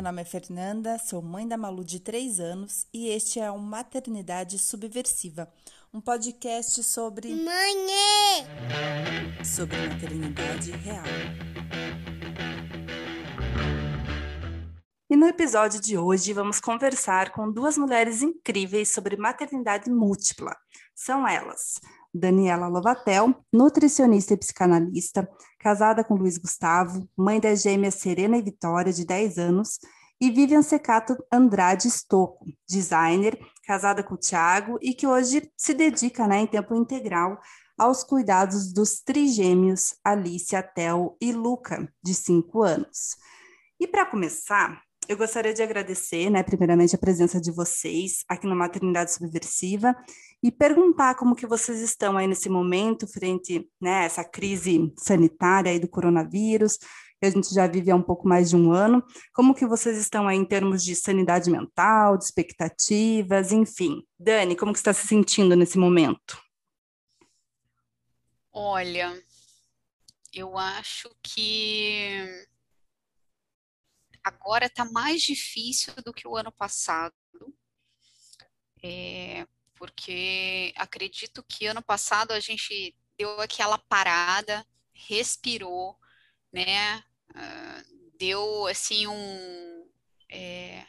meu nome é Fernanda, sou mãe da Malu de 3 anos e este é o Maternidade Subversiva, um podcast sobre. Mãe! sobre maternidade real. E no episódio de hoje vamos conversar com duas mulheres incríveis sobre maternidade múltipla. São elas, Daniela Lovatel, nutricionista e psicanalista, casada com Luiz Gustavo, mãe das gêmeas Serena e Vitória, de 10 anos, e Vivian Secato Andrade Stocco, designer, casada com Tiago e que hoje se dedica né, em tempo integral aos cuidados dos trigêmeos Alicia, Tel e Luca, de 5 anos. E para começar, eu gostaria de agradecer, né, primeiramente, a presença de vocês aqui no Maternidade Subversiva e perguntar como que vocês estão aí nesse momento frente, né, essa crise sanitária aí do coronavírus, que a gente já vive há um pouco mais de um ano, como que vocês estão aí em termos de sanidade mental, de expectativas, enfim. Dani, como que está se sentindo nesse momento? Olha, eu acho que agora está mais difícil do que o ano passado. É, porque acredito que ano passado a gente deu aquela parada, respirou, né? Uh, deu assim um. É,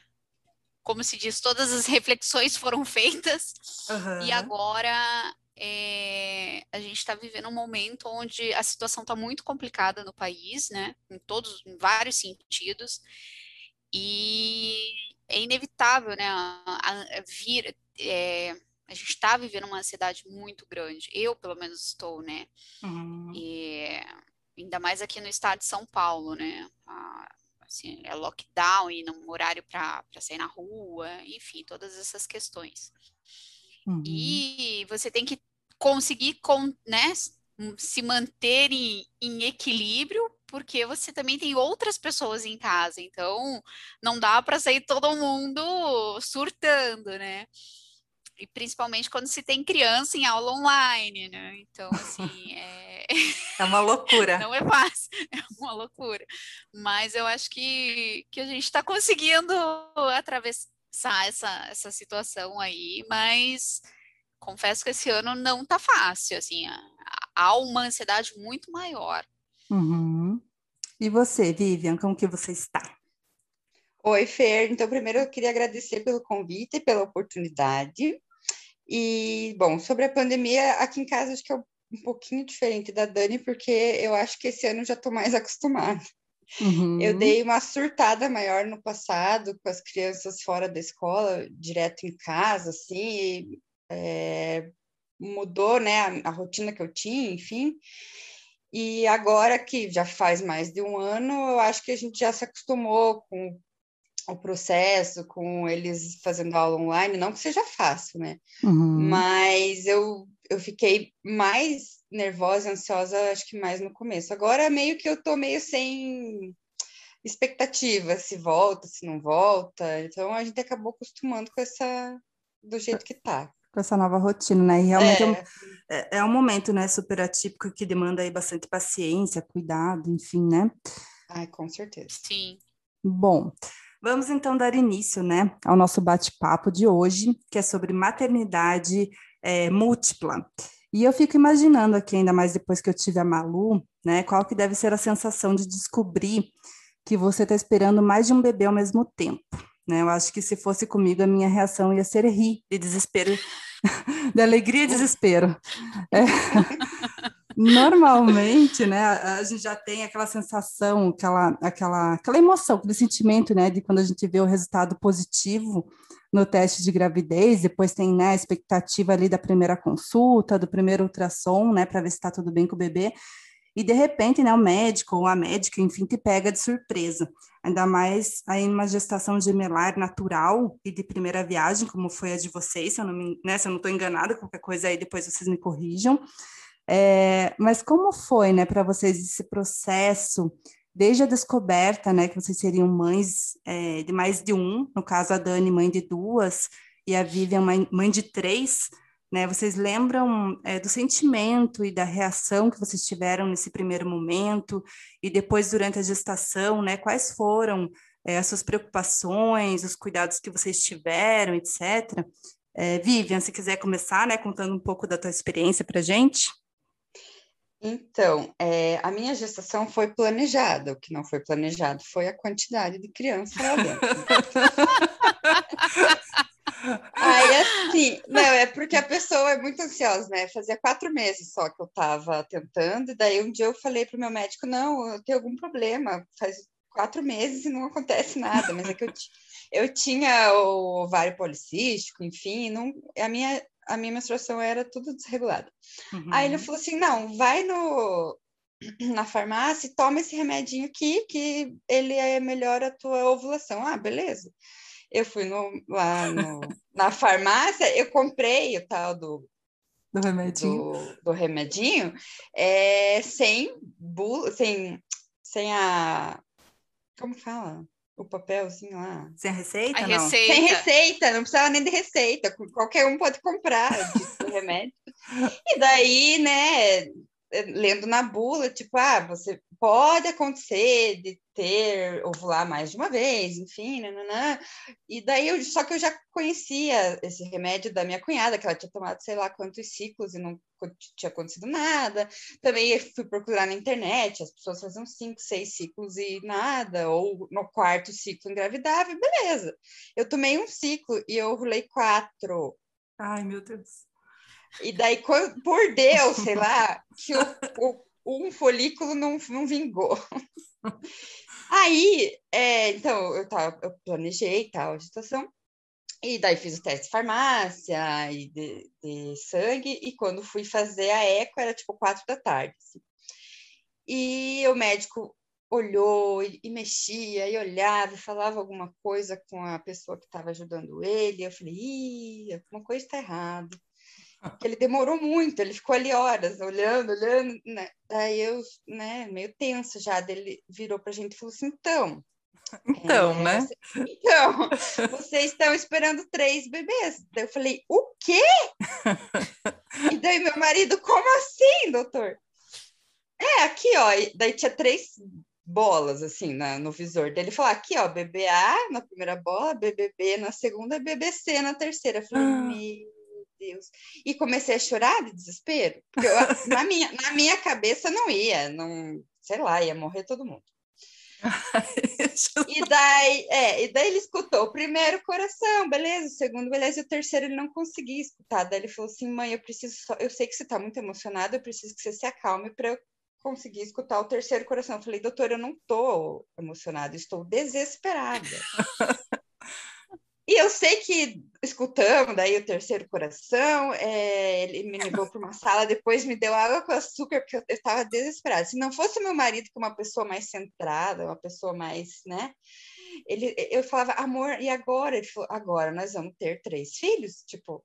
como se diz, todas as reflexões foram feitas, uhum. e agora é, a gente está vivendo um momento onde a situação está muito complicada no país, né? Em todos, em vários sentidos, e é inevitável, né? A, a vir, é, a gente está vivendo uma ansiedade muito grande. Eu, pelo menos, estou, né? Uhum. E ainda mais aqui no estado de São Paulo, né? Ah, assim, é lockdown e não horário para sair na rua, enfim, todas essas questões. Uhum. E você tem que conseguir, com, né? Se manter em, em equilíbrio porque você também tem outras pessoas em casa, então não dá para sair todo mundo surtando, né? e principalmente quando se tem criança em aula online, né? Então, assim, é... é uma loucura. Não é fácil, é uma loucura. Mas eu acho que, que a gente está conseguindo atravessar essa, essa situação aí, mas confesso que esse ano não tá fácil, assim, há uma ansiedade muito maior. Uhum. E você, Vivian, como que você está? Oi, Fer. Então, primeiro eu queria agradecer pelo convite e pela oportunidade. E, bom, sobre a pandemia, aqui em casa acho que é um pouquinho diferente da Dani, porque eu acho que esse ano já estou mais acostumada. Uhum. Eu dei uma surtada maior no passado, com as crianças fora da escola, direto em casa, assim, e, é, mudou, né, a, a rotina que eu tinha, enfim. E agora que já faz mais de um ano, eu acho que a gente já se acostumou com o processo, com eles fazendo aula online, não que seja fácil, né? Uhum. Mas eu, eu fiquei mais nervosa e ansiosa, acho que mais no começo. Agora, meio que eu tô meio sem expectativa, se volta, se não volta. Então, a gente acabou acostumando com essa... do jeito que tá. Com essa nova rotina, né? E realmente é. É, um, é, é um momento, né, super atípico que demanda aí bastante paciência, cuidado, enfim, né? Ai, com certeza. Sim. Bom, Vamos então dar início né, ao nosso bate-papo de hoje, que é sobre maternidade é, múltipla. E eu fico imaginando aqui, ainda mais depois que eu tive a Malu, né, qual que deve ser a sensação de descobrir que você está esperando mais de um bebê ao mesmo tempo. Né? Eu acho que se fosse comigo, a minha reação ia ser rir de desespero, de alegria e desespero. É. Normalmente, né, a gente já tem aquela sensação, aquela, aquela, aquela emoção, aquele sentimento, né, de quando a gente vê o resultado positivo no teste de gravidez, depois tem, né, a expectativa ali da primeira consulta, do primeiro ultrassom, né, para ver se está tudo bem com o bebê, e de repente, né, o médico ou a médica, enfim, te pega de surpresa, ainda mais aí numa gestação gemelar natural e de primeira viagem, como foi a de vocês, se eu não me, né, se eu não estou enganada, qualquer coisa aí depois vocês me corrijam, é, mas como foi, né, para vocês esse processo, desde a descoberta, né, que vocês seriam mães é, de mais de um, no caso a Dani, mãe de duas, e a Vivian, mãe, mãe de três, né, vocês lembram é, do sentimento e da reação que vocês tiveram nesse primeiro momento, e depois durante a gestação, né, quais foram é, as suas preocupações, os cuidados que vocês tiveram, etc. É, Vivian, se quiser começar, né, contando um pouco da tua experiência para gente. Então, é, a minha gestação foi planejada. O que não foi planejado foi a quantidade de crianças lá dentro. Aí, assim, não, é porque a pessoa é muito ansiosa, né? Fazia quatro meses só que eu estava tentando, e daí um dia eu falei para o meu médico: não, eu tenho algum problema, faz quatro meses e não acontece nada, mas é que eu, eu tinha o ovário policístico, enfim, não, a minha a minha menstruação era tudo desregulada. Uhum. Aí ele falou assim: não, vai no, na farmácia e toma esse remedinho aqui, que ele é, melhora a tua ovulação. Ah, beleza. Eu fui no, lá no, na farmácia, eu comprei o tal do. Do remedinho. Do, do remedinho, é, sem, bula, sem, sem a. Como fala? o papelzinho lá. Sem receita? A não? receita. Sem receita, não precisava nem de receita, qualquer um pode comprar o remédio. E daí, né, lendo na bula, tipo, ah, você pode acontecer de ter ovular mais de uma vez, enfim, nananã. E daí, eu, só que eu já conhecia esse remédio da minha cunhada, que ela tinha tomado sei lá quantos ciclos e não tinha acontecido nada. Também fui procurar na internet, as pessoas faziam cinco, seis ciclos e nada, ou no quarto ciclo engravidava, beleza. Eu tomei um ciclo e eu ovulei quatro. Ai, meu Deus. E daí, por Deus, sei lá, que o, o, um folículo não, não vingou. Aí, é, então, eu, tava, eu planejei tal a gestação, e daí fiz o teste de farmácia e de, de, sangue, e quando fui fazer a eco, era tipo quatro da tarde. Assim. E o médico olhou e, e, mexia, e olhava, e falava alguma coisa com a pessoa que estava ajudando ele. Eu falei, ih, alguma coisa está errada ele demorou muito, ele ficou ali horas olhando, olhando, né? Daí eu, né, meio tenso já, dele virou pra gente e falou assim, então... Então, é, né? Você, então, vocês estão esperando três bebês. Daí eu falei, o quê? e daí meu marido, como assim, doutor? É, aqui, ó, daí tinha três bolas, assim, na, no visor dele. Falou, aqui, ó, BBA na primeira bola, BBB na segunda, BBC na terceira. Eu falei, ah. Deus. E comecei a chorar de desespero, porque eu, na, minha, na minha cabeça não ia, não, sei lá, ia morrer todo mundo. e daí, é, e daí ele escutou o primeiro coração, beleza, o segundo, beleza, e o terceiro ele não conseguia escutar. Daí ele falou assim: mãe, eu preciso só, eu sei que você está muito emocionada, eu preciso que você se acalme para eu conseguir escutar o terceiro coração. Eu falei, doutor, eu não estou emocionada, estou desesperada. E eu sei que, escutando daí o terceiro coração, é, ele me levou para uma sala, depois me deu água com açúcar, porque eu estava desesperada. Se não fosse meu marido, que é uma pessoa mais centrada, uma pessoa mais, né? Ele, eu falava, amor, e agora? Ele falou, agora nós vamos ter três filhos? Tipo,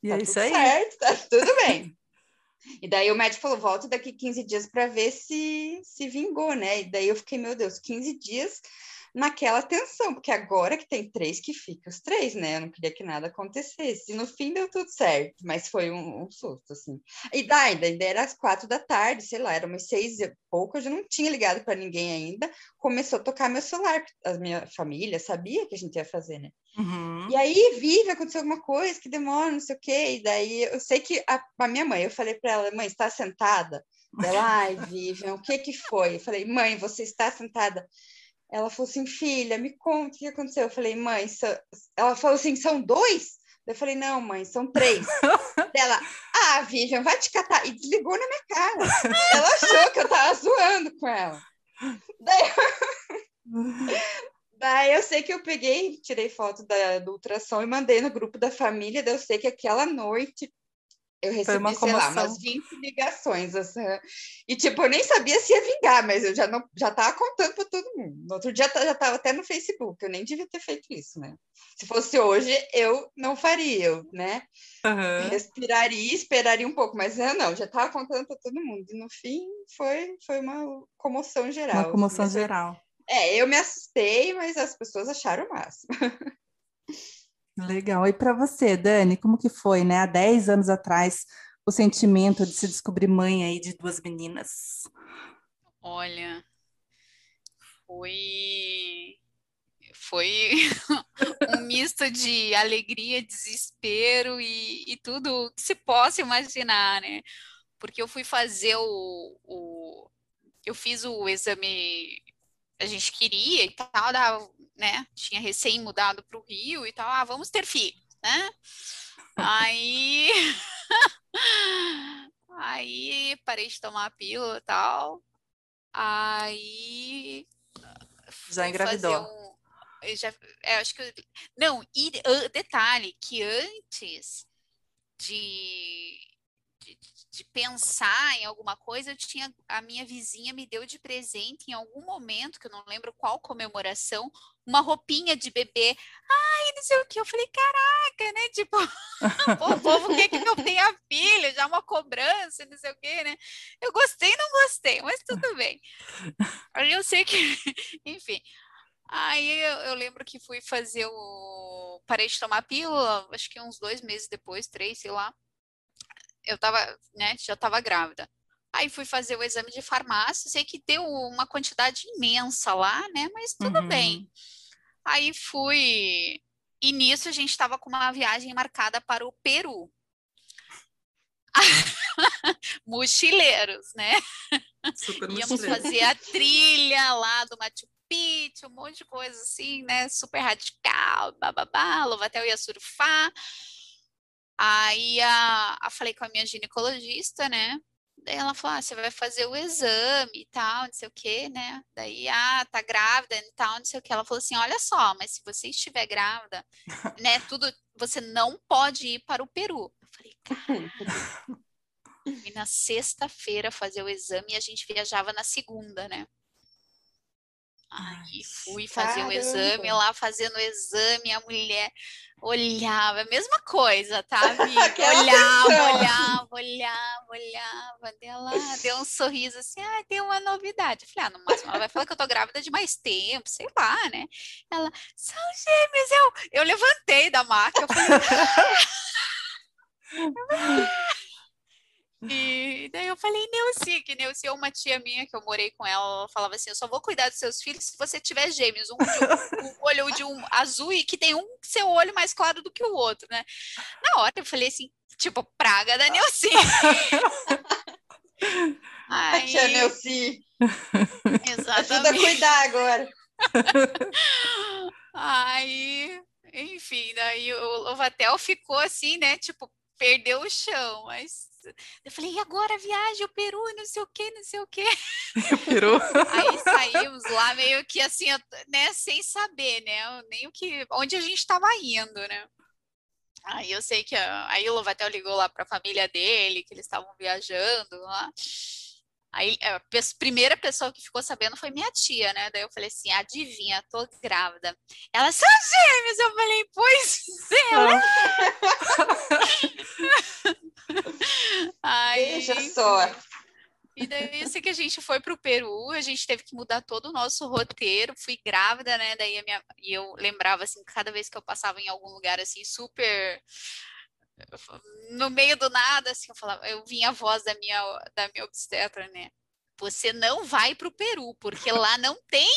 e tá é isso aí. certo, tá tudo bem. E daí o médico falou, volta daqui 15 dias para ver se se vingou, né? E daí eu fiquei, meu Deus, 15 dias naquela tensão, porque agora que tem três que fica os três, né? Eu não queria que nada acontecesse. E no fim deu tudo certo, mas foi um, um susto, assim. E daí, ainda era às quatro da tarde, sei lá, era umas seis e pouco, eu já não tinha ligado para ninguém ainda. Começou a tocar meu celular, a minha família sabia que a gente ia fazer, né? Uhum. E aí, Vivi, aconteceu alguma coisa que demora, não sei o quê. E daí, eu sei que a, a minha mãe, eu falei para ela, mãe, está sentada? Ela, ai, Vivian, o que que foi? Eu falei, mãe, você está sentada? Ela falou assim, filha, me conta o que aconteceu. Eu falei, mãe, ela falou assim, são dois? Eu falei, não, mãe, são três. Ela, ah, Vivian, vai te catar. E desligou na minha cara. Ela achou que eu tava zoando com ela. Daí, Daí eu sei que eu peguei, tirei foto da, do ultrassom e mandei no grupo da família. Daí eu sei que aquela noite eu recebi, sei lá, umas 20 ligações. Assim, e, tipo, eu nem sabia se ia vingar, mas eu já não já tava contando para todo mundo. No outro dia já estava até no Facebook, eu nem devia ter feito isso, né? Se fosse hoje, eu não faria, eu, né? Uhum. Respiraria, esperaria um pouco, mas eu não, já estava contando para todo mundo. E no fim, foi, foi uma comoção geral. Uma comoção assim, geral. É, eu me assustei, mas as pessoas acharam o máximo. Legal. E para você, Dani, como que foi, né? Há 10 anos atrás, o sentimento de se descobrir mãe aí de duas meninas? Olha, foi foi um misto de alegria, desespero e, e, tudo que se possa imaginar, né? Porque eu fui fazer o, o eu fiz o exame, a gente queria e tal, né? Tinha recém mudado para o Rio e tal, ah, vamos ter filho, né? Aí, aí parei de tomar a pílula e tal, aí já engravidou. Um, eu já, é, acho que não. E uh, detalhe que antes de, de, de, pensar em alguma coisa, eu tinha a minha vizinha me deu de presente em algum momento que eu não lembro qual comemoração, uma roupinha de bebê. Ai, não sei o que. Eu falei, caraca, né? Tipo, o povo quer que eu tenha filho, já uma cobrança, não sei o que, né? Eu gostei, não gostei, mas tudo bem. Aí eu sei que, enfim. Aí eu, eu, lembro que fui fazer o. Parei de tomar pílula, acho que uns dois meses depois, três, sei lá. Eu tava, né, já tava grávida. Aí fui fazer o exame de farmácia, sei que deu uma quantidade imensa lá, né? Mas tudo uhum. bem. Aí fui. E nisso a gente estava com uma viagem marcada para o Peru. Mochileiros, né? Super Íamos fazer a trilha lá do Machu Picchu, um monte de coisa assim, né? Super radical, bababá, Louvatel ia surfar. Aí a, a, falei com a minha ginecologista, né? Ela falou: ah, você vai fazer o exame e tal, não sei o quê, né? Daí, ah, tá grávida e tal, não sei o quê. Ela falou assim: olha só, mas se você estiver grávida, né, tudo, você não pode ir para o Peru. Eu falei, cara. E na sexta-feira fazer o exame e a gente viajava na segunda, né? Aí fui fazer o exame, lá fazendo o exame, a mulher olhava, a mesma coisa, tá, olhava, olhava, olhava, olhava, dela deu um sorriso assim, ah, tem uma novidade. Eu falei, ah, no máximo ela vai falar que eu tô grávida de mais tempo, sei lá, né? Ela, são gêmeos, eu, eu levantei da maca, eu falei, E daí eu falei, Neuci, que Neuci é uma tia minha que eu morei com ela, ela falava assim, eu só vou cuidar dos seus filhos se você tiver gêmeos, um, de um, um olho de um azul e que tem um seu olho mais claro do que o outro, né? Na hora eu falei assim, tipo, praga da Neuci. Aí... A tia Neuci. Exatamente. Ajuda a cuidar agora. Aí, enfim, daí o Lovatel ficou assim, né, tipo, perdeu o chão, mas eu falei, e agora viagem, o Peru, não sei o que, não sei o que. Peru. Aí saímos lá meio que assim, né, sem saber, né, nem o que, onde a gente estava indo, né. Aí eu sei que aí o Lovatel ligou lá para a família dele, que eles estavam viajando lá. Aí a primeira pessoa que ficou sabendo foi minha tia, né? Daí eu falei assim: adivinha, tô grávida. Ela, são gêmeos! Eu falei, pois é. Aí, Veja só. E daí eu sei que a gente foi para o Peru, a gente teve que mudar todo o nosso roteiro, fui grávida, né? Daí a minha, e eu lembrava assim, cada vez que eu passava em algum lugar assim, super no meio do nada, assim, eu falava, eu vinha a voz da minha, da minha obstetra, né? Você não vai para o Peru, porque lá não tem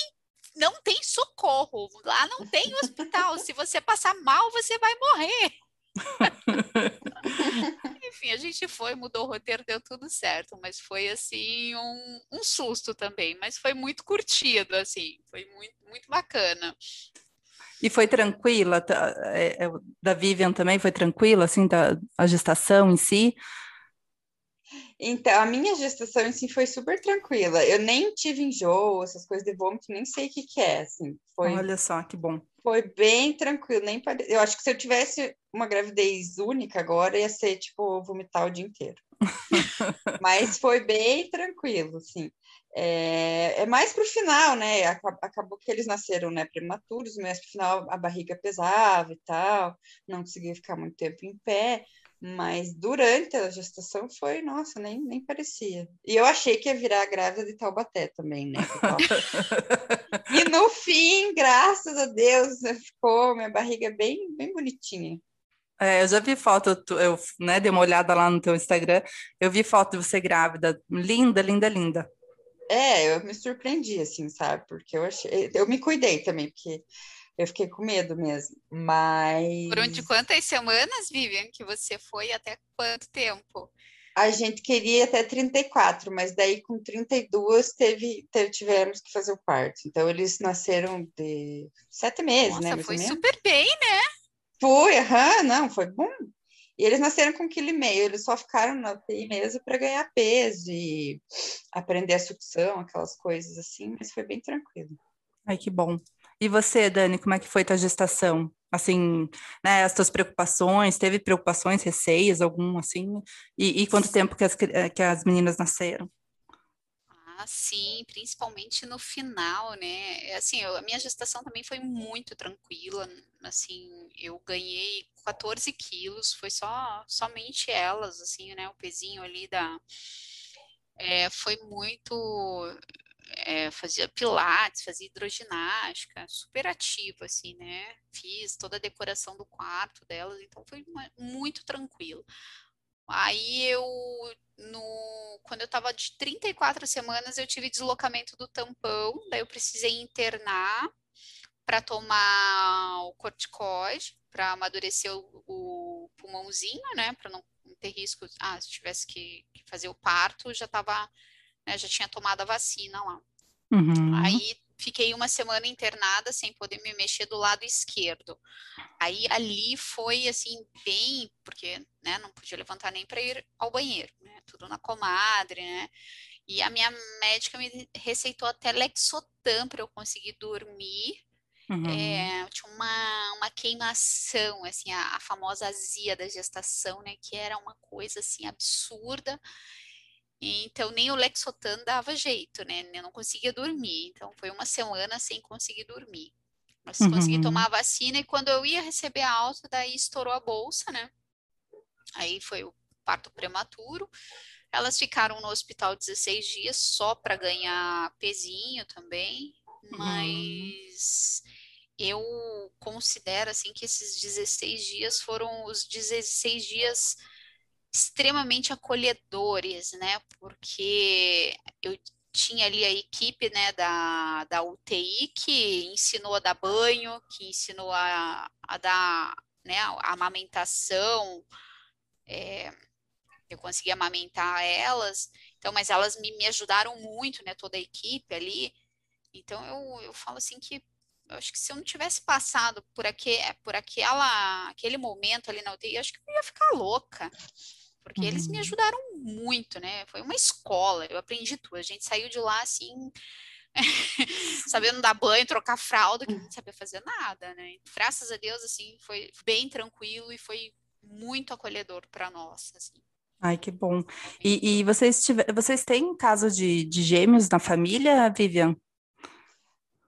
não tem socorro, lá não tem hospital. Se você passar mal, você vai morrer. Enfim, a gente foi, mudou o roteiro, deu tudo certo, mas foi assim um, um susto também, mas foi muito curtido, assim, foi muito, muito bacana. E foi tranquila? Tá, é, é, da Vivian também foi tranquila, assim, da, a gestação em si? Então, a minha gestação em si foi super tranquila. Eu nem tive enjoo, essas coisas de vômito, nem sei o que, que é, assim. Foi, Olha só, que bom. Foi bem tranquilo, nem pare... Eu acho que se eu tivesse uma gravidez única agora, ia ser, tipo, vomitar o dia inteiro. Mas foi bem tranquilo, assim. É, é mais para o final, né? Acabou que eles nasceram né, prematuros, mas para o final a barriga pesava e tal, não conseguia ficar muito tempo em pé, mas durante a gestação foi, nossa, nem, nem parecia. E eu achei que ia virar grávida de Taubaté também, né? e no fim, graças a Deus, ficou minha barriga bem, bem bonitinha. É, eu já vi foto, eu né, dei uma olhada lá no teu Instagram, eu vi foto de você grávida, linda, linda, linda. É, eu me surpreendi, assim, sabe? Porque eu achei. Eu me cuidei também, porque Eu fiquei com medo mesmo, mas... Por quantas semanas, Vivian, que você foi até quanto tempo? A gente queria até 34, mas daí com 32 teve, teve, tivemos que fazer o parto. Então eles nasceram de sete meses, né, Nossa, né? Foi super bem, né? Foi, aham, não, foi bom. E eles nasceram com quilo e meio, eles só ficaram na UTI mesmo para ganhar peso e aprender a sucção, aquelas coisas assim, mas foi bem tranquilo. Ai, que bom. E você, Dani, como é que foi tua gestação? Assim, né, as tuas preocupações, teve preocupações, receios, algum assim? E, e quanto tempo que as, que as meninas nasceram? Ah, sim, principalmente no final, né? É, assim, eu, a minha gestação também foi muito tranquila, assim, eu ganhei 14 quilos, foi só somente elas, assim, né? O pezinho ali da. É, foi muito é, fazia pilates, fazia hidroginástica, super ativa, assim, né? Fiz toda a decoração do quarto delas, então foi uma, muito tranquilo. Aí eu, no, quando eu estava de 34 semanas, eu tive deslocamento do tampão, daí eu precisei internar para tomar o corticoide, para amadurecer o, o, pulmãozinho, né? Para não ter risco, ah, se tivesse que, que fazer o parto, já estava né, já tinha tomado a vacina lá. Uhum. Aí fiquei uma semana internada sem poder me mexer do lado esquerdo. Aí ali foi assim bem, porque né, não podia levantar nem para ir ao banheiro, né? Tudo na comadre, né? E a minha médica me receitou até Lexotan para eu conseguir dormir. Uhum. É, tinha uma, uma queimação, assim, a, a famosa azia da gestação, né? Que era uma coisa assim absurda. Então, nem o Lexotan dava jeito, né? Eu não conseguia dormir. Então, foi uma semana sem conseguir dormir. Mas uhum. consegui tomar a vacina e quando eu ia receber a alta, daí estourou a bolsa, né? Aí foi o parto prematuro. Elas ficaram no hospital 16 dias só para ganhar pezinho também, uhum. mas eu considero assim que esses 16 dias foram os 16 dias extremamente acolhedores, né? Porque eu tinha ali a equipe né, da, da UTI que ensinou a dar banho, que ensinou a, a dar né, a amamentação, é, eu consegui amamentar elas, então, mas elas me, me ajudaram muito, né, toda a equipe ali, então eu, eu falo assim que eu acho que se eu não tivesse passado por, aquele, por aquela, aquele momento ali na UTI, eu acho que eu ia ficar louca porque uhum. eles me uhum. ajudaram muito, né? Foi uma escola, eu aprendi tudo. A gente saiu de lá assim, sabendo dar banho, trocar fralda, que não sabia fazer nada, né? Graças a Deus, assim, foi bem tranquilo e foi muito acolhedor para nós, assim. Ai, que bom. E, e vocês, tiver, vocês têm caso de, de gêmeos na família, Vivian?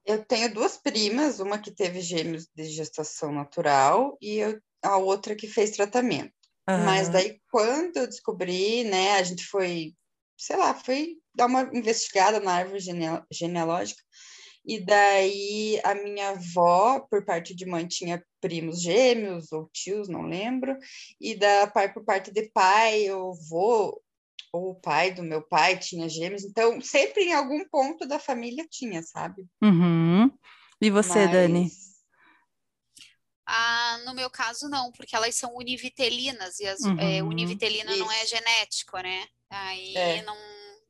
Eu tenho duas primas, uma que teve gêmeos de gestação natural e eu, a outra que fez tratamento. Uhum. Mas daí, quando eu descobri, né, a gente foi, sei lá, foi dar uma investigada na árvore genealógica, e daí a minha avó, por parte de mãe, tinha primos gêmeos ou tios, não lembro, e da pai por parte de pai, o avô ou o pai do meu pai tinha gêmeos, então sempre em algum ponto da família tinha, sabe? Uhum. E você, Mas... Dani? Ah, no meu caso, não, porque elas são univitelinas e as, é, uhum, é, univitelina isso. não é genético, né? Aí é. não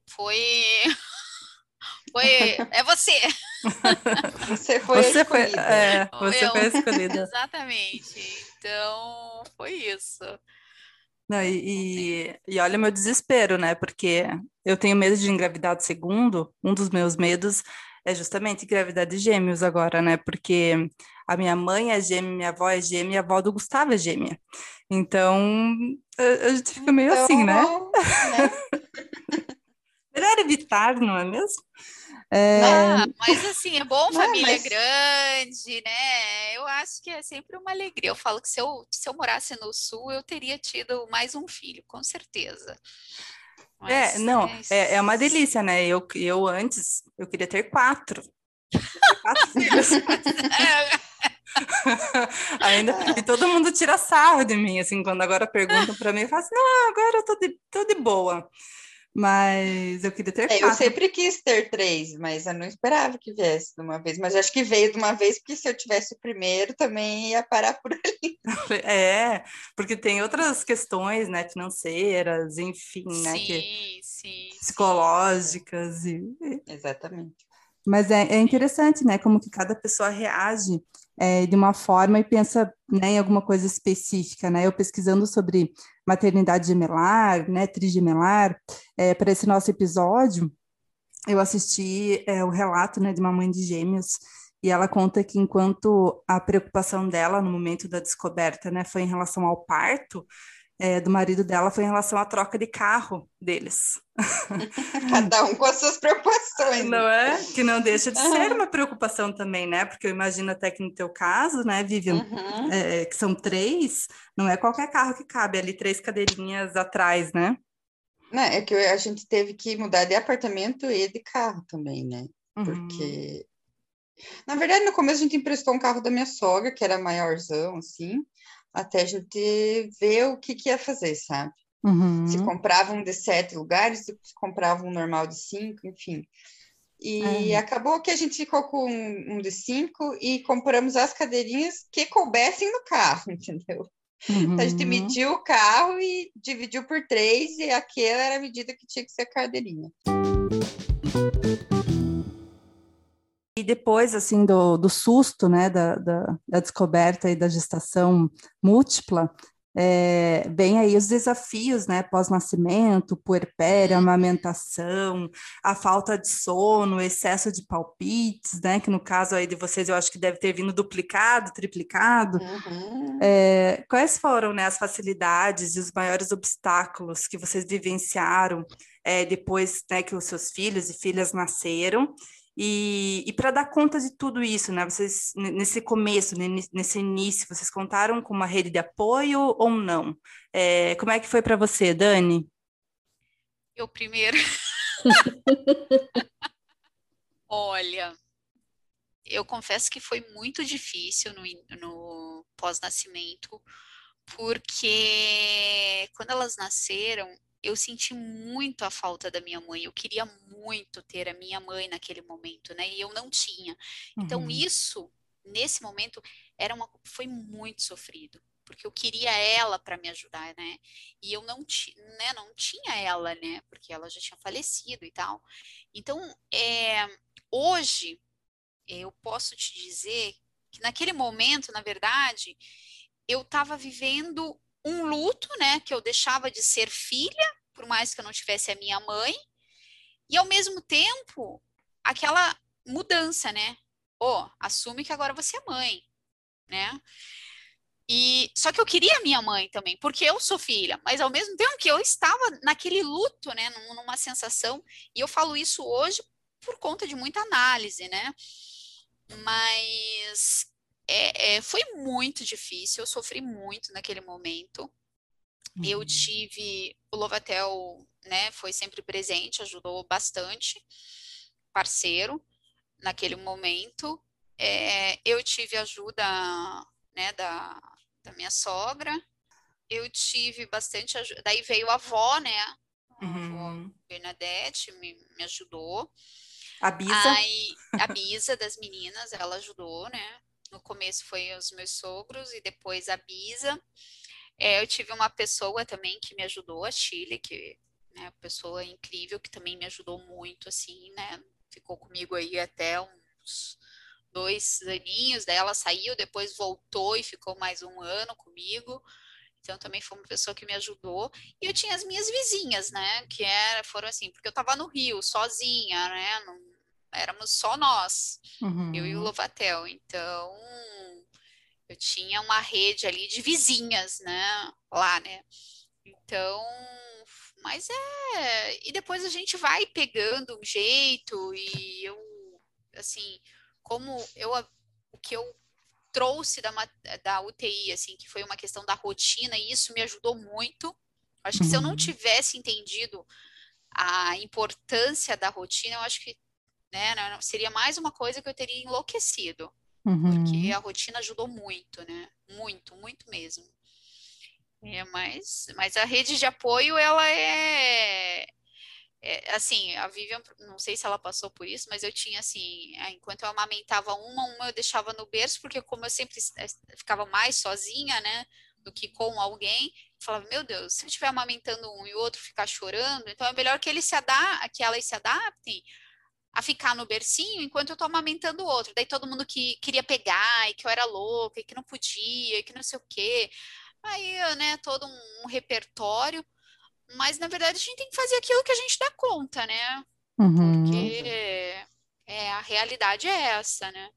foi. foi. É você! Você foi você a Foi, é, você Eu. foi escolhida. Exatamente. Então, foi isso. Não, e, e, e olha o meu desespero, né? Porque eu tenho medo de engravidar de segundo. Um dos meus medos é justamente engravidar de gêmeos agora, né? Porque a minha mãe é gêmea, minha avó é gêmea, a avó do Gustavo é gêmea. Então, a, a gente fica meio então, assim, né? né? Melhor evitar, não é mesmo? É... Ah, mas assim, é bom família mas... grande, né? Eu acho que é sempre uma alegria. Eu falo que se eu, se eu morasse no sul, eu teria tido mais um filho, com certeza. Mas, é, não, é, é uma delícia, né? Eu, eu antes, eu queria ter quatro. quatro filhos. Ainda, e todo mundo tira sarro de mim, assim, quando agora perguntam para mim, eu falo assim, não, agora eu tô de, tô de boa. Mas eu queria ter é, quatro. Eu sempre quis ter três, mas eu não esperava que viesse de uma vez. Mas acho que veio de uma vez, porque se eu tivesse o primeiro, também ia parar por ali. É, porque tem outras questões, né, financeiras, enfim, sim, né, que, sim, psicológicas. Sim. E... Exatamente. Mas é, é interessante, né, como que cada pessoa reage é, de uma forma e pensa né, em alguma coisa específica, né? Eu pesquisando sobre maternidade gemelar, né, trigemelar, é, para esse nosso episódio, eu assisti é, o relato né, de uma mãe de gêmeos e ela conta que enquanto a preocupação dela no momento da descoberta né, foi em relação ao parto, é, do marido dela foi em relação à troca de carro deles. Cada um com as suas preocupações. Não é? Que não deixa de ser uma preocupação também, né? Porque eu imagino até que no teu caso, né, Vivian, uhum. é, que são três, não é qualquer carro que cabe ali, três cadeirinhas atrás, né? Não, é que a gente teve que mudar de apartamento e de carro também, né? Uhum. Porque na verdade, no começo a gente emprestou um carro da minha sogra, que era maiorzão, assim até a gente ver o que, que ia fazer, sabe? Uhum. Se comprava um de sete lugares, se comprava um normal de cinco, enfim. E é. acabou que a gente ficou com um, um de cinco e compramos as cadeirinhas que coubessem no carro, entendeu? Uhum. A gente uhum. mediu o carro e dividiu por três, e aquela era a medida que tinha que ser a cadeirinha. E depois, assim, do, do susto, né, da, da, da descoberta e da gestação múltipla, é, vem aí os desafios, né, pós-nascimento, puerpério, amamentação, a falta de sono, excesso de palpites, né, que no caso aí de vocês eu acho que deve ter vindo duplicado, triplicado. Uhum. É, quais foram, né, as facilidades e os maiores obstáculos que vocês vivenciaram é, depois, né, que os seus filhos e filhas nasceram e, e para dar conta de tudo isso, né? Vocês nesse começo, nesse início, vocês contaram com uma rede de apoio ou não? É, como é que foi para você, Dani? Eu primeiro. Olha, eu confesso que foi muito difícil no, no pós-nascimento, porque quando elas nasceram, eu senti muito a falta da minha mãe. Eu queria muito ter a minha mãe naquele momento, né? E eu não tinha. Então uhum. isso, nesse momento, era uma, foi muito sofrido, porque eu queria ela para me ajudar, né? E eu não, ti, né, não tinha ela, né? Porque ela já tinha falecido e tal. Então, é, hoje eu posso te dizer que naquele momento, na verdade, eu estava vivendo um luto, né, que eu deixava de ser filha, por mais que eu não tivesse a minha mãe, e ao mesmo tempo, aquela mudança, né? Oh, assume que agora você é mãe, né? E só que eu queria minha mãe também, porque eu sou filha, mas ao mesmo tempo que eu estava naquele luto, né, numa sensação, e eu falo isso hoje por conta de muita análise, né? Mas é, é, foi muito difícil, eu sofri muito naquele momento. Uhum. Eu tive o Lovatel, né, foi sempre presente, ajudou bastante, parceiro naquele momento. É, eu tive ajuda, né, da, da minha sogra. Eu tive bastante ajuda. Daí veio a avó, né? A uhum. avó Bernadette me, me ajudou. A Bisa. Aí, a Bisa das meninas, ela ajudou, né? No começo foi os meus sogros e depois a Bisa. É, eu tive uma pessoa também que me ajudou, a Chile, que é né, uma pessoa incrível que também me ajudou muito, assim, né? Ficou comigo aí até uns dois aninhos, daí ela saiu, depois voltou e ficou mais um ano comigo. Então também foi uma pessoa que me ajudou. E eu tinha as minhas vizinhas, né? Que era, foram assim, porque eu estava no Rio, sozinha, né? Não, éramos só nós, uhum. eu e o uhum. Lovatel. Então, eu tinha uma rede ali de vizinhas, né? Lá, né? Então, mas é. E depois a gente vai pegando um jeito, e eu, assim, como eu. O que eu trouxe da, da UTI, assim, que foi uma questão da rotina, e isso me ajudou muito. Acho que uhum. se eu não uhum. tivesse entendido a importância da rotina, eu acho que né? Seria mais uma coisa que eu teria enlouquecido. Uhum. Porque a rotina ajudou muito, né? Muito, muito mesmo. É, mas, mas a rede de apoio, ela é, é, assim, a Vivian, não sei se ela passou por isso, mas eu tinha assim, é, enquanto eu amamentava uma, uma eu deixava no berço, porque como eu sempre ficava mais sozinha, né, do que com alguém, eu falava, meu Deus, se eu estiver amamentando um e o outro ficar chorando, então é melhor que eles se adaptem, que elas se adaptem a ficar no bercinho enquanto eu tô amamentando o outro. Daí todo mundo que queria pegar e que eu era louca e que não podia e que não sei o quê. Aí, né, todo um, um repertório. Mas, na verdade, a gente tem que fazer aquilo que a gente dá conta, né? Uhum. Porque é, a realidade é essa, né?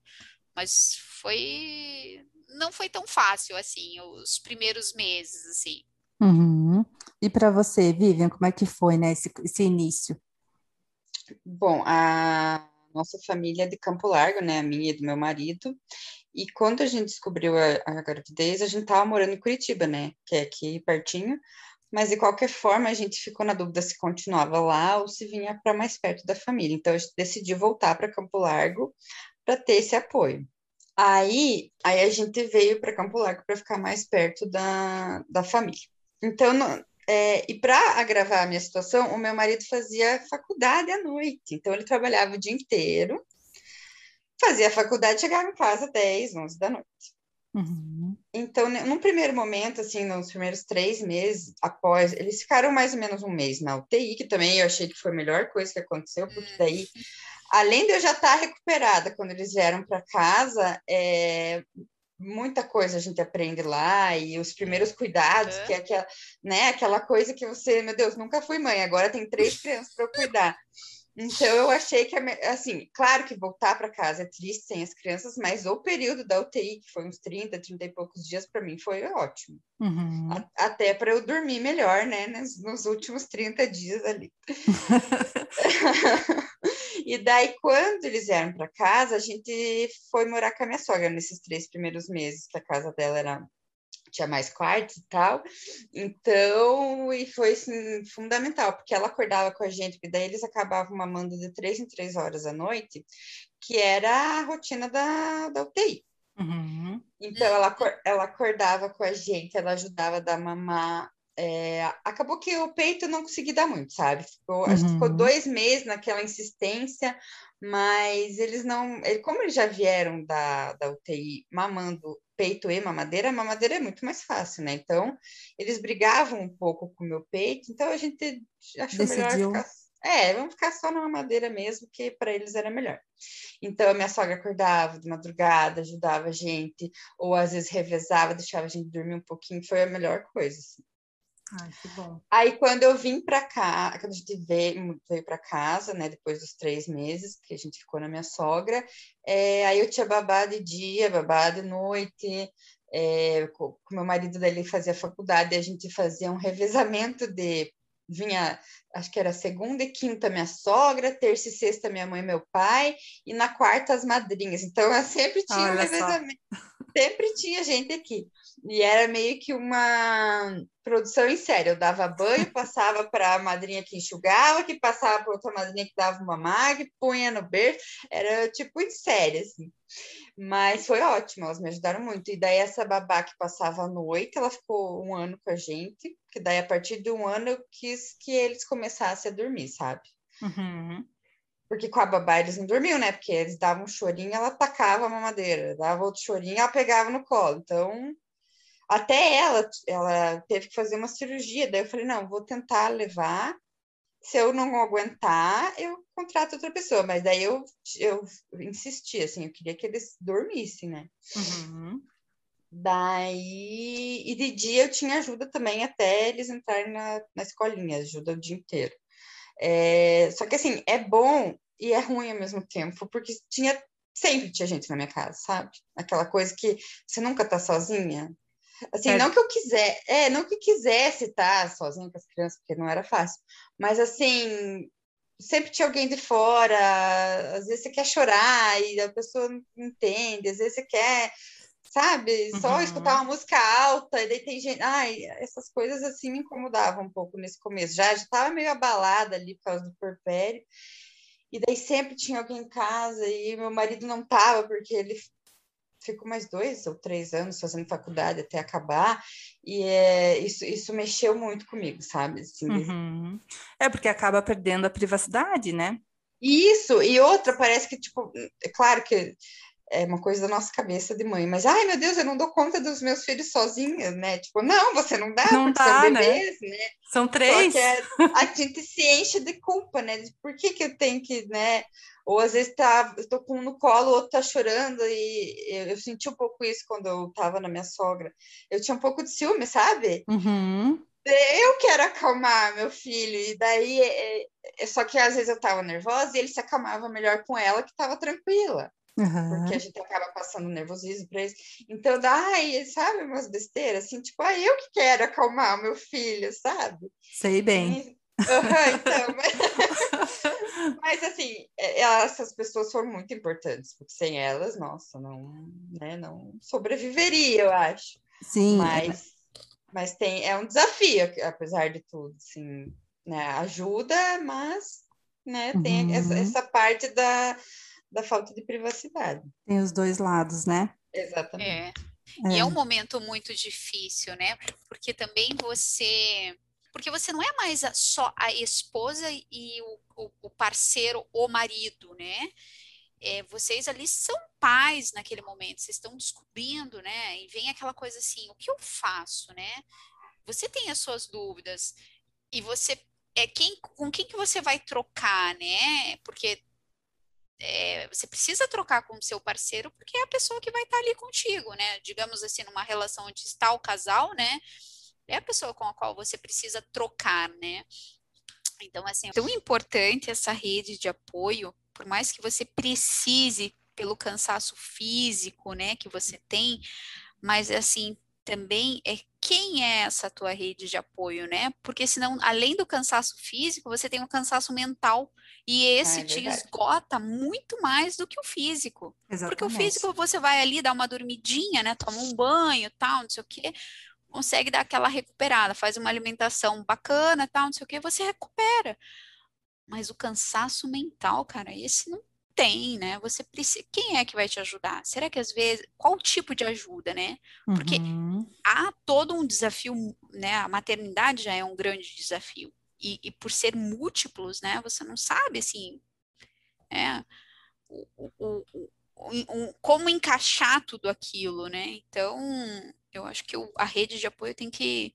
Mas foi... Não foi tão fácil, assim, os primeiros meses, assim. Uhum. E para você, Vivian, como é que foi, né, esse, esse início? Bom, a nossa família é de Campo Largo, né? A minha e do meu marido. E quando a gente descobriu a, a gravidez, a gente estava morando em Curitiba, né? Que é aqui pertinho. Mas de qualquer forma, a gente ficou na dúvida se continuava lá ou se vinha para mais perto da família. Então a gente decidiu voltar para Campo Largo para ter esse apoio. Aí, aí a gente veio para Campo Largo para ficar mais perto da, da família. Então, é, e para agravar a minha situação, o meu marido fazia faculdade à noite, então ele trabalhava o dia inteiro, fazia faculdade, chegava em casa 10, 11 da noite. Uhum. Então, num primeiro momento, assim, nos primeiros três meses após, eles ficaram mais ou menos um mês na UTI, que também eu achei que foi a melhor coisa que aconteceu, porque daí, além de eu já estar recuperada quando eles vieram para casa, é, muita coisa a gente aprende lá e os primeiros cuidados, que é aquela, né, aquela coisa que você, meu Deus, nunca fui mãe, agora tem três crianças para cuidar. Então eu achei que assim, claro que voltar para casa é triste sem as crianças, mas o período da UTI, que foi uns 30, 30 e poucos dias para mim foi ótimo. Uhum. A, até para eu dormir melhor, né, nos, nos últimos 30 dias ali. E daí, quando eles vieram para casa, a gente foi morar com a minha sogra nesses três primeiros meses, que a casa dela era tinha mais quartos e tal. Então, e foi assim, fundamental, porque ela acordava com a gente, porque daí eles acabavam mamando de três em três horas à noite, que era a rotina da, da UTI. Uhum. Então, ela, ela acordava com a gente, ela ajudava a dar mamar é, acabou que o peito não consegui dar muito, sabe? Ficou, uhum. Acho que ficou uhum. dois meses naquela insistência, mas eles não. Ele, como eles já vieram da, da UTI mamando peito e mamadeira, a mamadeira é muito mais fácil, né? Então, eles brigavam um pouco com o meu peito, então a gente achou Decidiu. melhor ficar. É, vamos ficar só na mamadeira mesmo, que para eles era melhor. Então, a minha sogra acordava de madrugada, ajudava a gente, ou às vezes revezava, deixava a gente dormir um pouquinho, foi a melhor coisa. Assim. Bom. Aí, quando eu vim para cá, quando a gente veio, veio para casa, né, depois dos três meses que a gente ficou na minha sogra, é, aí eu tinha babado de dia, babado de noite, é, com meu marido dele fazia faculdade, a gente fazia um revezamento de vinha, acho que era segunda e quinta minha sogra, terça e sexta minha mãe e meu pai, e na quarta as madrinhas. Então eu sempre tinha um sempre tinha gente aqui. E era meio que uma produção em série. Eu dava banho, passava para a madrinha que enxugava, que passava para outra madrinha que dava uma mag, punha no berço. Era tipo em série, assim. Mas foi ótimo, elas me ajudaram muito. E daí essa babá que passava a noite, ela ficou um ano com a gente, que daí a partir de um ano eu quis que eles começassem a dormir, sabe? Uhum. Porque com a babá eles não dormiam, né? Porque eles davam um chorinho, ela tacava a mamadeira, dava outro chorinho, ela pegava no colo. Então, até ela, ela teve que fazer uma cirurgia. Daí eu falei, não, vou tentar levar. Se eu não aguentar, eu contrato outra pessoa. Mas daí eu, eu insisti, assim, eu queria que eles dormissem, né? Uhum. Daí, e de dia eu tinha ajuda também até eles entrarem na, na escolinha, ajuda o dia inteiro. É, só que assim, é bom e é ruim ao mesmo tempo, porque tinha sempre tinha gente na minha casa, sabe? Aquela coisa que você nunca tá sozinha. Assim, é. não que eu quiser, é, não que quisesse estar sozinha com as crianças, porque não era fácil, mas assim, sempre tinha alguém de fora, às vezes você quer chorar e a pessoa não entende, às vezes você quer sabe? Só uhum. escutar uma música alta, e daí tem gente. Ai, essas coisas assim me incomodavam um pouco nesse começo. Já estava meio abalada ali por causa do porpério. E daí sempre tinha alguém em casa e meu marido não tava porque ele fico mais dois ou três anos fazendo faculdade até acabar, e é, isso, isso mexeu muito comigo, sabe? Assim, uhum. É porque acaba perdendo a privacidade, né? Isso, e outra, parece que, tipo, é claro que é uma coisa da nossa cabeça de mãe, mas ai meu Deus, eu não dou conta dos meus filhos sozinha, né? Tipo, não, você não dá, não porque dá, são né? bebês, né? né? São três. A gente se enche de culpa, né? De por que, que eu tenho que, né? Ou às vezes tá, eu tô com um no colo, o outro tá chorando, e eu, eu, senti um pouco isso quando eu tava na minha sogra. Eu tinha um pouco de ciúme, sabe? Uhum. Eu quero acalmar meu filho, e daí, é, é, só que às vezes eu tava nervosa e ele se acalmava melhor com ela, que tava tranquila. Uhum. Porque a gente acaba passando nervosismo para eles. Então, daí, sabe, umas besteiras, assim, tipo, ah, eu que quero acalmar o meu filho, sabe? Sei bem. Uhum, então, mas... mas, assim, é, essas pessoas foram muito importantes, porque sem elas, nossa, não, né, não sobreviveria, eu acho. Sim. Mas, mas tem, é um desafio, apesar de tudo, assim, né? Ajuda, mas né, tem uhum. essa, essa parte da da falta de privacidade. Tem os dois lados, né? Exatamente. É. É. E é um momento muito difícil, né? Porque também você. Porque você não é mais a, só a esposa e o, o, o parceiro, o marido, né? É, vocês ali são pais naquele momento, vocês estão descobrindo, né? E vem aquela coisa assim: o que eu faço, né? Você tem as suas dúvidas e você é quem com quem que você vai trocar, né? Porque é, você precisa trocar com o seu parceiro porque é a pessoa que vai estar ali contigo, né? Digamos assim, numa relação onde está o casal, né? É a pessoa com a qual você precisa trocar, né? Então, assim, é tão importante essa rede de apoio, por mais que você precise pelo cansaço físico, né, que você tem, mas assim, também é quem é essa tua rede de apoio, né? Porque senão, além do cansaço físico, você tem um cansaço mental e esse é te esgota muito mais do que o físico. Exatamente. Porque o físico você vai ali dar uma dormidinha, né? Toma um banho, tal, não sei o quê, consegue dar aquela recuperada, faz uma alimentação bacana, tal, não sei o quê, você recupera. Mas o cansaço mental, cara, esse não tem, né? Você precisa. Quem é que vai te ajudar? Será que às vezes. Qual tipo de ajuda, né? Porque uhum. há todo um desafio, né? A maternidade já é um grande desafio. E, e por ser múltiplos, né? Você não sabe, assim. É, o, o, o, como encaixar tudo aquilo, né? Então, eu acho que a rede de apoio tem que,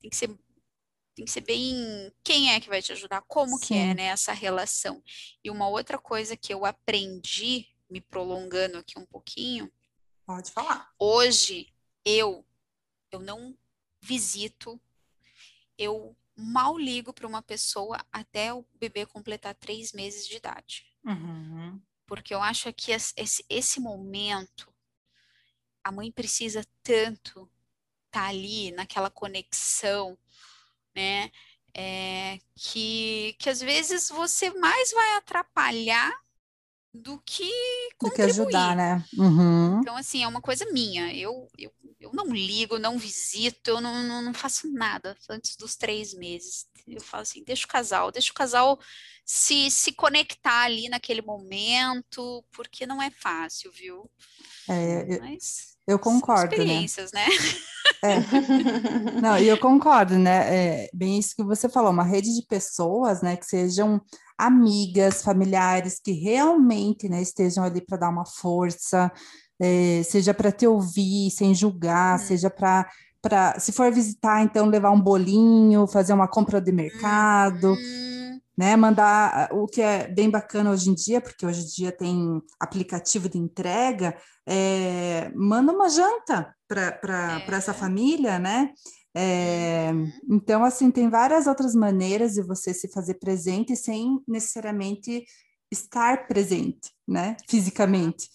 tem que ser tem que ser bem quem é que vai te ajudar, como Sim. que é né, essa relação. E uma outra coisa que eu aprendi, me prolongando aqui um pouquinho. Pode falar. Hoje, eu, eu não visito, eu mal ligo para uma pessoa até o bebê completar três meses de idade. Uhum. Porque eu acho que esse, esse momento, a mãe precisa tanto estar tá ali naquela conexão, né? É, que, que às vezes você mais vai atrapalhar do que contribuir. Do que ajudar, né? Uhum. Então, assim, é uma coisa minha. Eu, eu, eu não ligo, não visito, eu não, não, não, faço nada antes dos três meses. Eu falo assim, deixa o casal, deixa o casal se, se conectar ali naquele momento, porque não é fácil, viu? É, Mas, eu concordo, né? experiências, né? né? É. Não, e eu concordo, né? É bem isso que você falou, uma rede de pessoas, né, que sejam amigas, familiares, que realmente, né, estejam ali para dar uma força, é, seja para te ouvir, sem julgar, hum. seja para para se for visitar, então levar um bolinho, fazer uma compra de mercado. Hum né? Mandar o que é bem bacana hoje em dia, porque hoje em dia tem aplicativo de entrega, é, manda uma janta para é. essa família, né? É, uhum. então, assim, tem várias outras maneiras de você se fazer presente sem necessariamente estar presente, né? Fisicamente.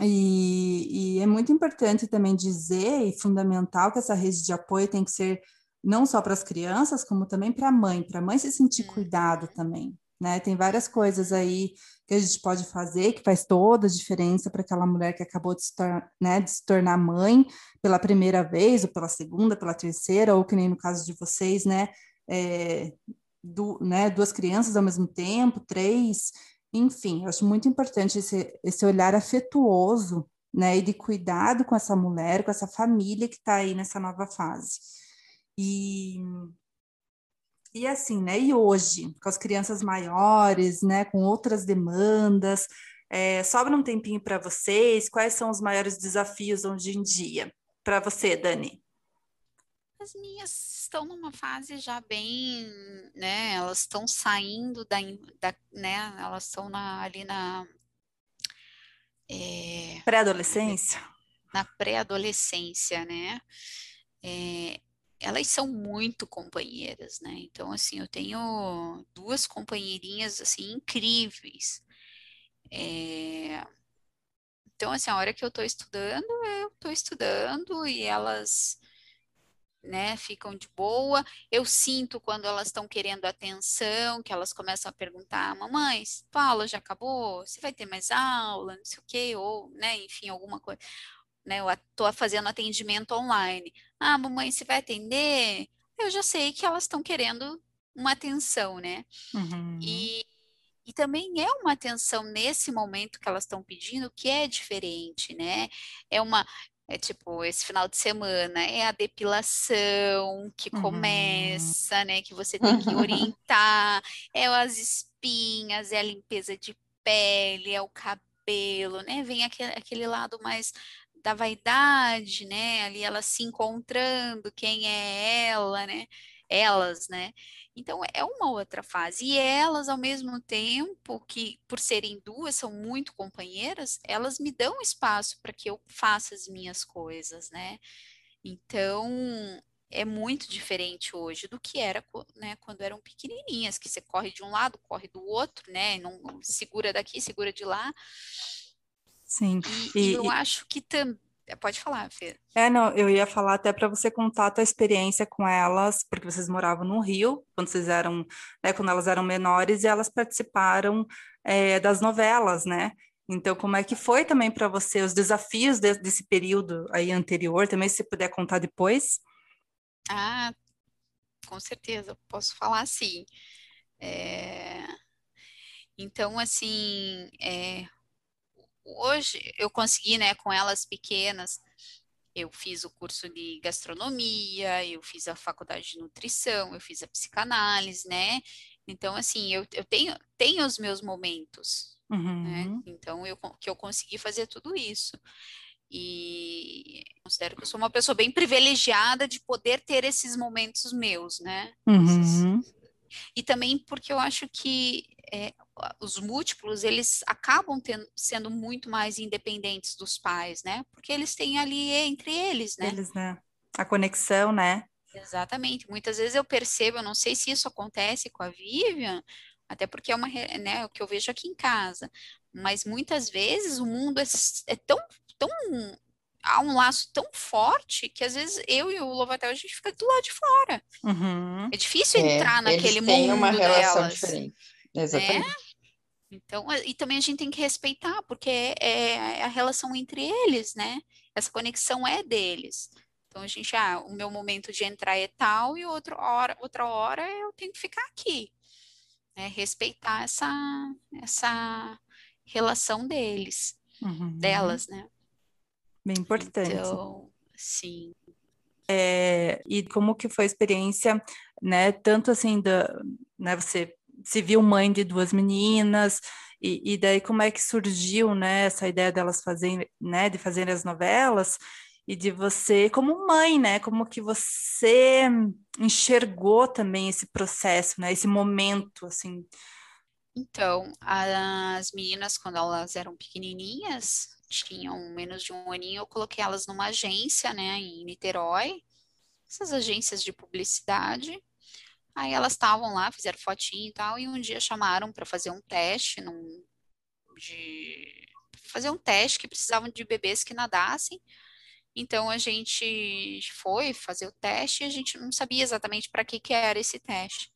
E, e é muito importante também dizer e fundamental que essa rede de apoio tem que ser não só para as crianças, como também para a mãe, para a mãe se sentir uhum. cuidado também. Né? Tem várias coisas aí que a gente pode fazer que faz toda a diferença para aquela mulher que acabou de se, né, de se, tornar mãe pela primeira vez, ou pela segunda, pela terceira, ou que nem no caso de vocês, né? É, du, né duas crianças ao mesmo tempo, três, enfim, eu acho muito importante esse, esse olhar afetuoso né, e de cuidado com essa mulher, com essa família que está aí nessa nova fase. E, e assim, né, e hoje, com as crianças maiores, né, com outras demandas, é, sobra um tempinho para vocês, quais são os maiores desafios hoje em dia? Para você, Dani? As minhas estão numa fase já bem, né, elas estão saindo da, da né, elas estão ali na é, Pré-adolescência? Na pré-adolescência, né? É, elas são muito companheiras, né? Então, assim, eu tenho duas companheirinhas, assim, incríveis. É, então, assim, a hora que eu estou estudando, eu estou estudando e elas né, ficam de boa. Eu sinto quando elas estão querendo atenção, que elas começam a perguntar, mamãe, tua aula já acabou? Você vai ter mais aula? Não sei o quê, ou, né, enfim, alguma coisa. Né, eu estou fazendo atendimento online. Ah, mamãe, você vai atender? Eu já sei que elas estão querendo uma atenção, né? Uhum. E, e também é uma atenção nesse momento que elas estão pedindo que é diferente, né? É uma, é tipo, esse final de semana é a depilação que uhum. começa, né? Que você tem que orientar, é as espinhas, é a limpeza de pele, é o cabelo, né? Vem aquele, aquele lado mais da vaidade, né? Ali ela se encontrando, quem é ela, né? Elas, né? Então, é uma outra fase. E elas, ao mesmo tempo que, por serem duas, são muito companheiras, elas me dão espaço para que eu faça as minhas coisas, né? Então, é muito diferente hoje do que era né, quando eram pequenininhas, que você corre de um lado, corre do outro, né? Não segura daqui, segura de lá. Sim. E, e eu e... acho que também pode falar, Fê. É, não, eu ia falar até para você contar a tua experiência com elas, porque vocês moravam no Rio, quando vocês eram, né, quando elas eram menores, e elas participaram é, das novelas, né? Então, como é que foi também para você os desafios de, desse período aí anterior, também se puder contar depois? Ah, com certeza, posso falar sim. É... Então, assim, é, hoje eu consegui, né, com elas pequenas, eu fiz o curso de gastronomia, eu fiz a faculdade de nutrição, eu fiz a psicanálise, né? Então, assim, eu, eu tenho, tenho os meus momentos, né? uhum. né? Então, eu, que eu consegui fazer tudo isso. E considero que eu sou uma pessoa bem privilegiada de poder ter esses momentos meus, né? Uhum. E também porque eu acho que é, os múltiplos, eles acabam tendo, sendo muito mais independentes dos pais, né? Porque eles têm ali entre eles, né? Eles, né? A conexão, né? Exatamente. Muitas vezes eu percebo, eu não sei se isso acontece com a Vivian, até porque é uma, né, o que eu vejo aqui em casa, mas muitas vezes o mundo é, é tão, tão há um laço tão forte que às vezes eu e o Lovatel a gente fica do lado de fora. Uhum. É difícil é, entrar naquele mundo têm uma relação delas, diferente. Exatamente. Né? Então, e também a gente tem que respeitar, porque é, é, a relação entre eles, né? Essa conexão é deles. Então a gente, ah, o meu momento de entrar é tal e outra hora, outra hora eu tenho que ficar aqui. Né? Respeitar essa, essa relação deles, uhum. delas, né? Bem importante. Então, sim. É, e como que foi a experiência, né? Tanto assim da, né? Você se viu mãe de duas meninas, e, e, daí como é que surgiu, né, essa ideia delas fazerem, né, de fazerem as novelas, e de você como mãe, né, como que você enxergou também esse processo, né, esse momento, assim. Então, as meninas, quando elas eram pequenininhas, tinham menos de um aninho, eu coloquei elas numa agência, né, em Niterói, essas agências de publicidade, Aí elas estavam lá, fizeram fotinho e tal, e um dia chamaram para fazer um teste, num, de fazer um teste que precisavam de bebês que nadassem. Então a gente foi fazer o teste e a gente não sabia exatamente para que, que era esse teste.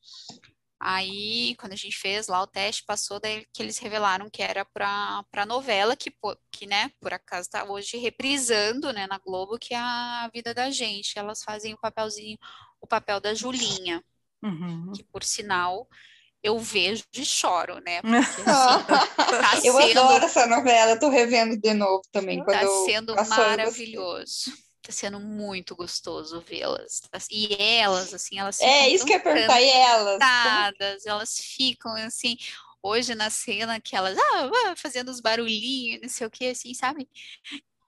Aí, quando a gente fez lá o teste, passou daí que eles revelaram que era para a novela, que, que, né, por acaso está hoje reprisando, né, na Globo, que é a vida da gente. Elas fazem o papelzinho, o papel da Julinha uhum. que por sinal eu vejo e choro, né? Porque, assim, tá eu sendo... adoro essa novela, tô revendo de novo também. Tá sendo maravilhoso. Tá sendo muito gostoso vê-las. E elas, assim, elas É, isso que eu ia perguntar, e elas? Elas ficam, assim, hoje na cena que elas, ah, fazendo os barulhinhos, não sei o que, assim, sabe?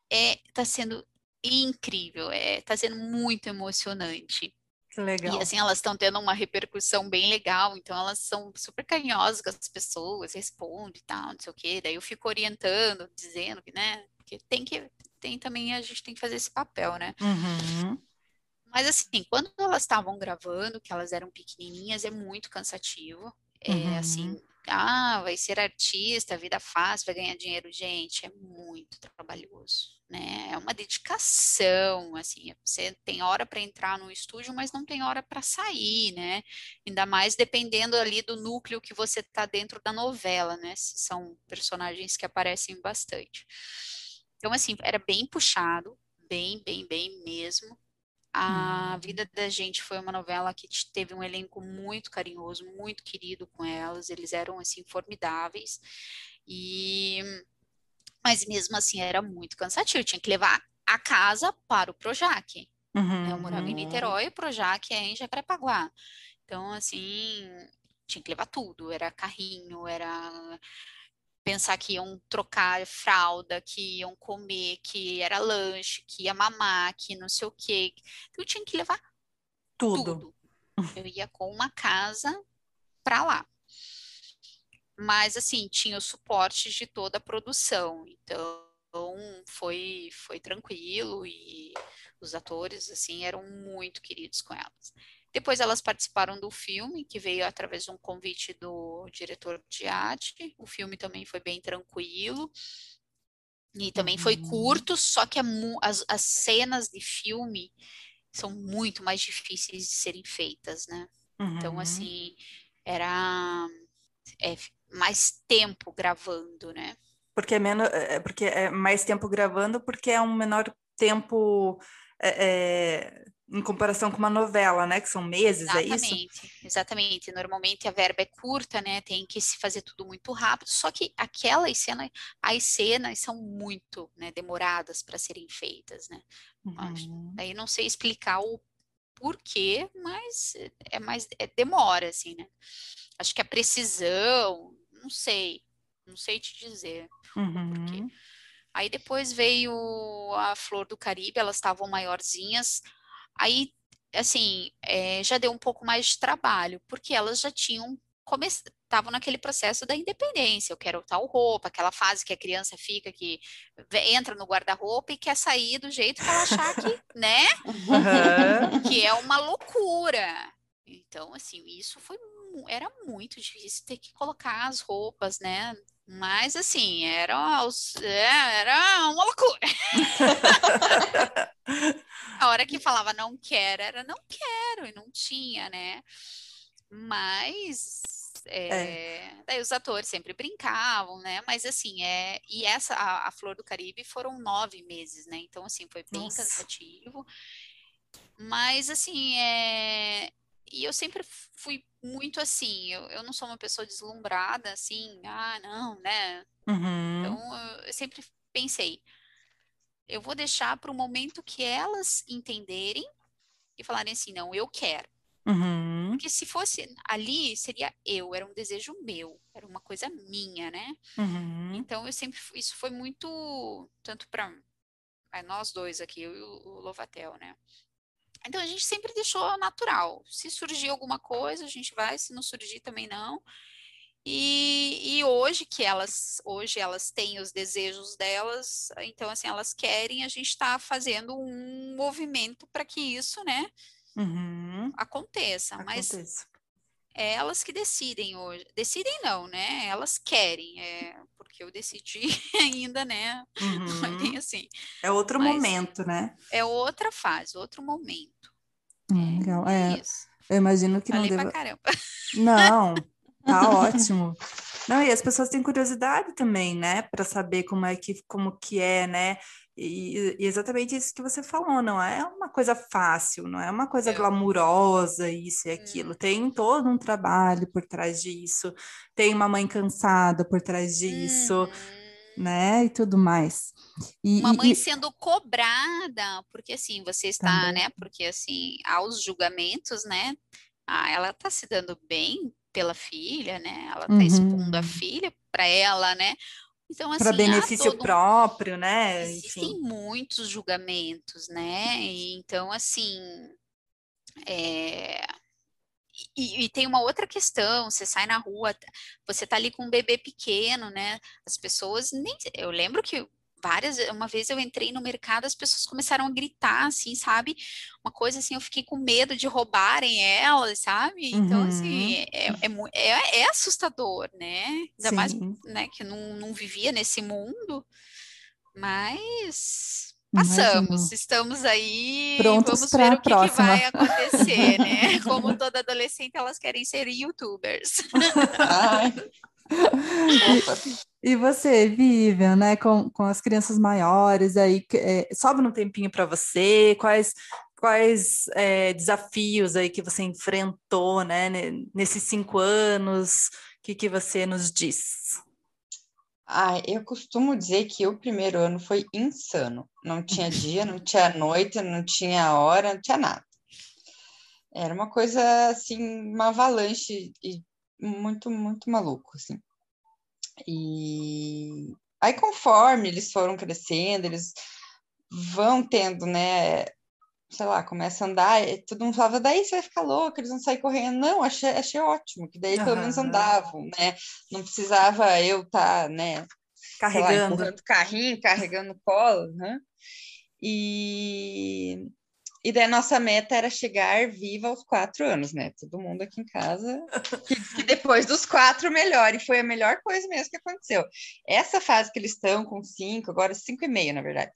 É, tá sendo incrível, é, tá sendo muito emocionante. Que legal. E assim, elas estão tendo uma repercussão bem legal, então elas são super carinhosas com as pessoas, respondem e tal, não sei o quê. Daí eu fico orientando, dizendo que, né, que tem que, tem também, a gente tem que fazer esse papel, né? Uhum. Mas assim, quando elas estavam gravando, que elas eram pequenininhas, é muito cansativo. É assim, uhum. assim, ah, vai ser artista, vida fácil, vai ganhar dinheiro. Gente, é muito trabalhoso, né? É uma dedicação, assim, você tem hora para entrar no estúdio, mas não tem hora para sair, né? Ainda mais dependendo ali do núcleo que você está dentro da novela, né? São personagens que aparecem bastante. Então, assim, era bem puxado, bem, bem, bem mesmo. A Vida da Gente foi uma novela que teve um elenco muito carinhoso, muito querido com elas, eles eram assim formidáveis. E mas mesmo assim era muito cansativo, tinha que levar a casa para o Projac. Uhum. Eu morava em Niterói, o Projac é em Jacarepaguá. Então, assim, tinha que levar tudo, era carrinho, era pensar que iam trocar fralda, que iam comer, que era lanche, que ia mamar, que não sei o quê. Então, eu tinha que levar tudo. tudo. Eu ia com uma casa para lá. Mas, assim, tinha o suporte de toda a produção. Então, foi, foi tranquilo e os atores, assim, eram muito queridos com elas. Depois elas participaram do filme, que veio através de um convite do diretor de arte. O filme também foi bem tranquilo. E também foi uhum. curto, só que as, as cenas de filme são muito mais difíceis de serem feitas, né? Então, uhum. Então, assim, era é, mais tempo gravando, né? Porque é, menos, é, porque é mais tempo gravando, porque é um menor tempo é, é em comparação com uma novela, né? Que são meses, exatamente, é isso? Exatamente. Normalmente a verba é curta, né? Tem que se fazer tudo muito rápido. Só que aquelas cenas, as cenas são muito né, demoradas para serem feitas, né? Uhum. Aí não sei explicar o porquê, mas é mais é demora, assim, né? Acho que a precisão, não sei, não sei te dizer uhum. Aí depois veio a Flor do Caribe, elas estavam maiorzinhas. Aí, assim, é, já deu um pouco mais de trabalho, porque elas já tinham estavam naquele processo da independência. Eu quero tal roupa, aquela fase que a criança fica que entra no guarda-roupa e quer sair do jeito que ela achar que, né? Uhum. Que é uma loucura. Então, assim, isso foi era muito difícil ter que colocar as roupas, né? Mas assim, era, é, era uma loucura. a hora que falava não quero, era não quero, e não tinha, né? Mas é, é. daí os atores sempre brincavam, né? Mas assim, é, e essa, a, a, Flor do Caribe foram nove meses, né? Então, assim, foi bem Nossa. cansativo. Mas assim, é, e eu sempre fui muito assim, eu, eu não sou uma pessoa deslumbrada, assim, ah, não, né? Uhum. Então, eu, eu sempre pensei, eu vou deixar para o momento que elas entenderem e falarem assim, não, eu quero. Uhum. Porque se fosse ali, seria eu, era um desejo meu, era uma coisa minha, né? Uhum. Então, eu sempre, isso foi muito, tanto para nós dois aqui, eu e o Lovatel, né? Então a gente sempre deixou natural. Se surgir alguma coisa, a gente vai, se não surgir também não. E, e, hoje que elas hoje elas têm os desejos delas, então assim elas querem, a gente está fazendo um movimento para que isso, né, uhum. aconteça. Aconteça. Mas é elas que decidem hoje. Decidem não, né? Elas querem, é, porque eu decidi ainda, né? Uhum. assim. É outro Mas momento, né? É outra fase, outro momento. Hum, legal. É, eu imagino que Falei não deva... caramba. Não, tá ótimo. Não, e as pessoas têm curiosidade também, né, para saber como é que como que é, né? E, e, exatamente isso que você falou, não é uma coisa fácil, não é uma coisa é. glamurosa, isso e aquilo. Hum. Tem todo um trabalho por trás disso, tem uma mãe cansada por trás disso, hum. né? E tudo mais. E, uma mãe e, sendo cobrada, porque assim, você está, também. né? Porque assim, aos julgamentos, né? Ah, ela está se dando bem pela filha, né? Ela está uhum. expondo a filha para ela, né? Então, assim, para benefício todo... próprio, né? Existem Enfim. muitos julgamentos, né? E, então, assim, é... E, e, tem uma outra questão, você sai na rua, você tá ali com um bebê pequeno, né? As pessoas nem. Eu lembro que várias, uma vez eu entrei no mercado, as pessoas começaram a gritar, assim, sabe? Uma coisa assim, eu fiquei com medo de roubarem elas, sabe? Então, assim, uhum. assim, é, é, é, é, assustador, né? Ainda Sim. mais, né, que não, não vivia nesse mundo, mas passamos, estamos aí, Prontos vamos ver o que, que, vai acontecer, né? Como toda adolescente, elas querem ser youtubers. Ai. E, e você, Vivian, né, com, com as crianças maiores, aí é, sobra um tempinho para você? Quais quais é, desafios aí que você enfrentou, né, nesses cinco anos? O que, que você nos diz? Ah, eu costumo dizer que o primeiro ano foi insano. Não tinha dia, não tinha noite, não tinha hora, não tinha nada. Era uma coisa assim, uma avalanche e muito, muito maluco, assim. E aí, conforme eles foram crescendo, eles vão tendo, né? Sei lá, começa a andar, todo mundo falava, daí você vai ficar louco, eles vão sair correndo. Não, achei, achei ótimo, que daí uhum. pelo menos andavam, né? Não precisava eu estar, tá, né? Carregando. Lá, carrinho, carregando colo, né? E e daí a nossa meta era chegar viva aos quatro anos, né? Todo mundo aqui em casa. Que, que, depois dos quatro, melhor. E foi a melhor coisa mesmo que aconteceu. Essa fase que eles estão com cinco, agora cinco e meio, na verdade,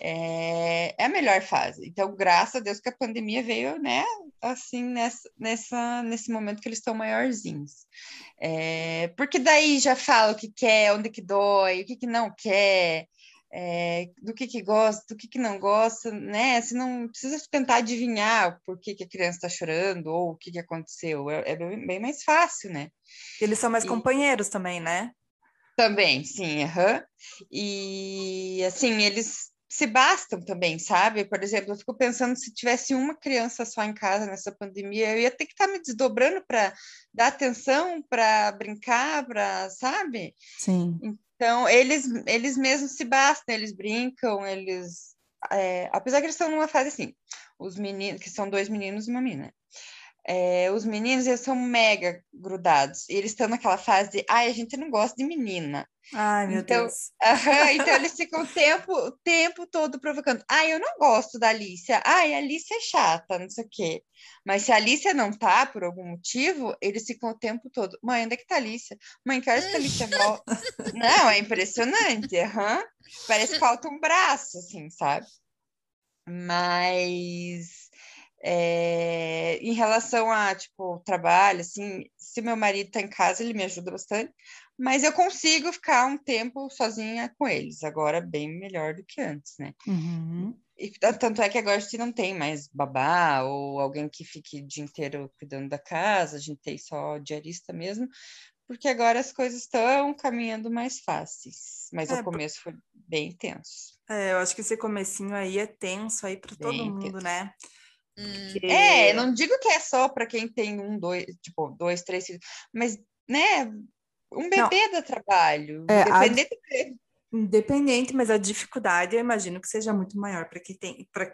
é, é a melhor fase. Então, graças a Deus que a pandemia veio, né? Assim, nessa, nessa, nesse momento que eles estão maiorzinhos. É, porque daí já fala o que quer, onde que dói, o que, que não quer é, do que, que gosta, do que, que não gosta, né? Você não precisa tentar adivinhar por que, que a criança está chorando ou o que, que aconteceu. É, é bem, bem, mais fácil, né? Eles são mais e... companheiros também, né? Também, sim, uhum. E assim, eles se bastam também, sabe? Por exemplo, eu fico pensando se tivesse uma criança só em casa nessa pandemia, eu ia ter que estar tá me desdobrando para dar atenção, para brincar, para, sabe? Sim. Então, eles, eles mesmos se bastam, eles brincam, eles. É, apesar que eles estão numa fase assim, os meninos, que são dois meninos e uma menina. É, os meninos eles são mega grudados. E eles estão naquela fase de, ai, a gente não gosta de menina. Ai, meu então, Deus. Uh então eles ficam o tempo, o tempo todo provocando. Ai, eu não gosto da Alicia. Ai, a Alicia é chata, não sei o quê. Mas se a Alicia não tá, por algum motivo, eles ficam o tempo todo. Mãe, onde é que tá a Alicia? Mãe, que horas que a Alicia volta? não, é impressionante. Uhum. Parece que falta um braço, assim, sabe? Mas é, em relação a, tipo, trabalho, assim, se meu marido tá em casa, ele me ajuda bastante, mas eu consigo ficar um tempo sozinha com eles, agora bem melhor do que antes, né? Uhum. E tanto é que agora a gente não tem mais babá ou alguém que fique o dia inteiro cuidando da casa, a gente tem só diarista mesmo, porque agora as coisas estão caminhando mais fáceis, mas é, o começo foi bem tenso. É, eu acho que esse comecinho aí é tenso aí para todo mundo, tenso. né? É, não digo que é só para quem tem um, dois, tipo, dois, três filhos, mas, né, um bebê não. dá trabalho. É, independente, a... independente, mas a dificuldade eu imagino que seja muito maior para quem tem, pra,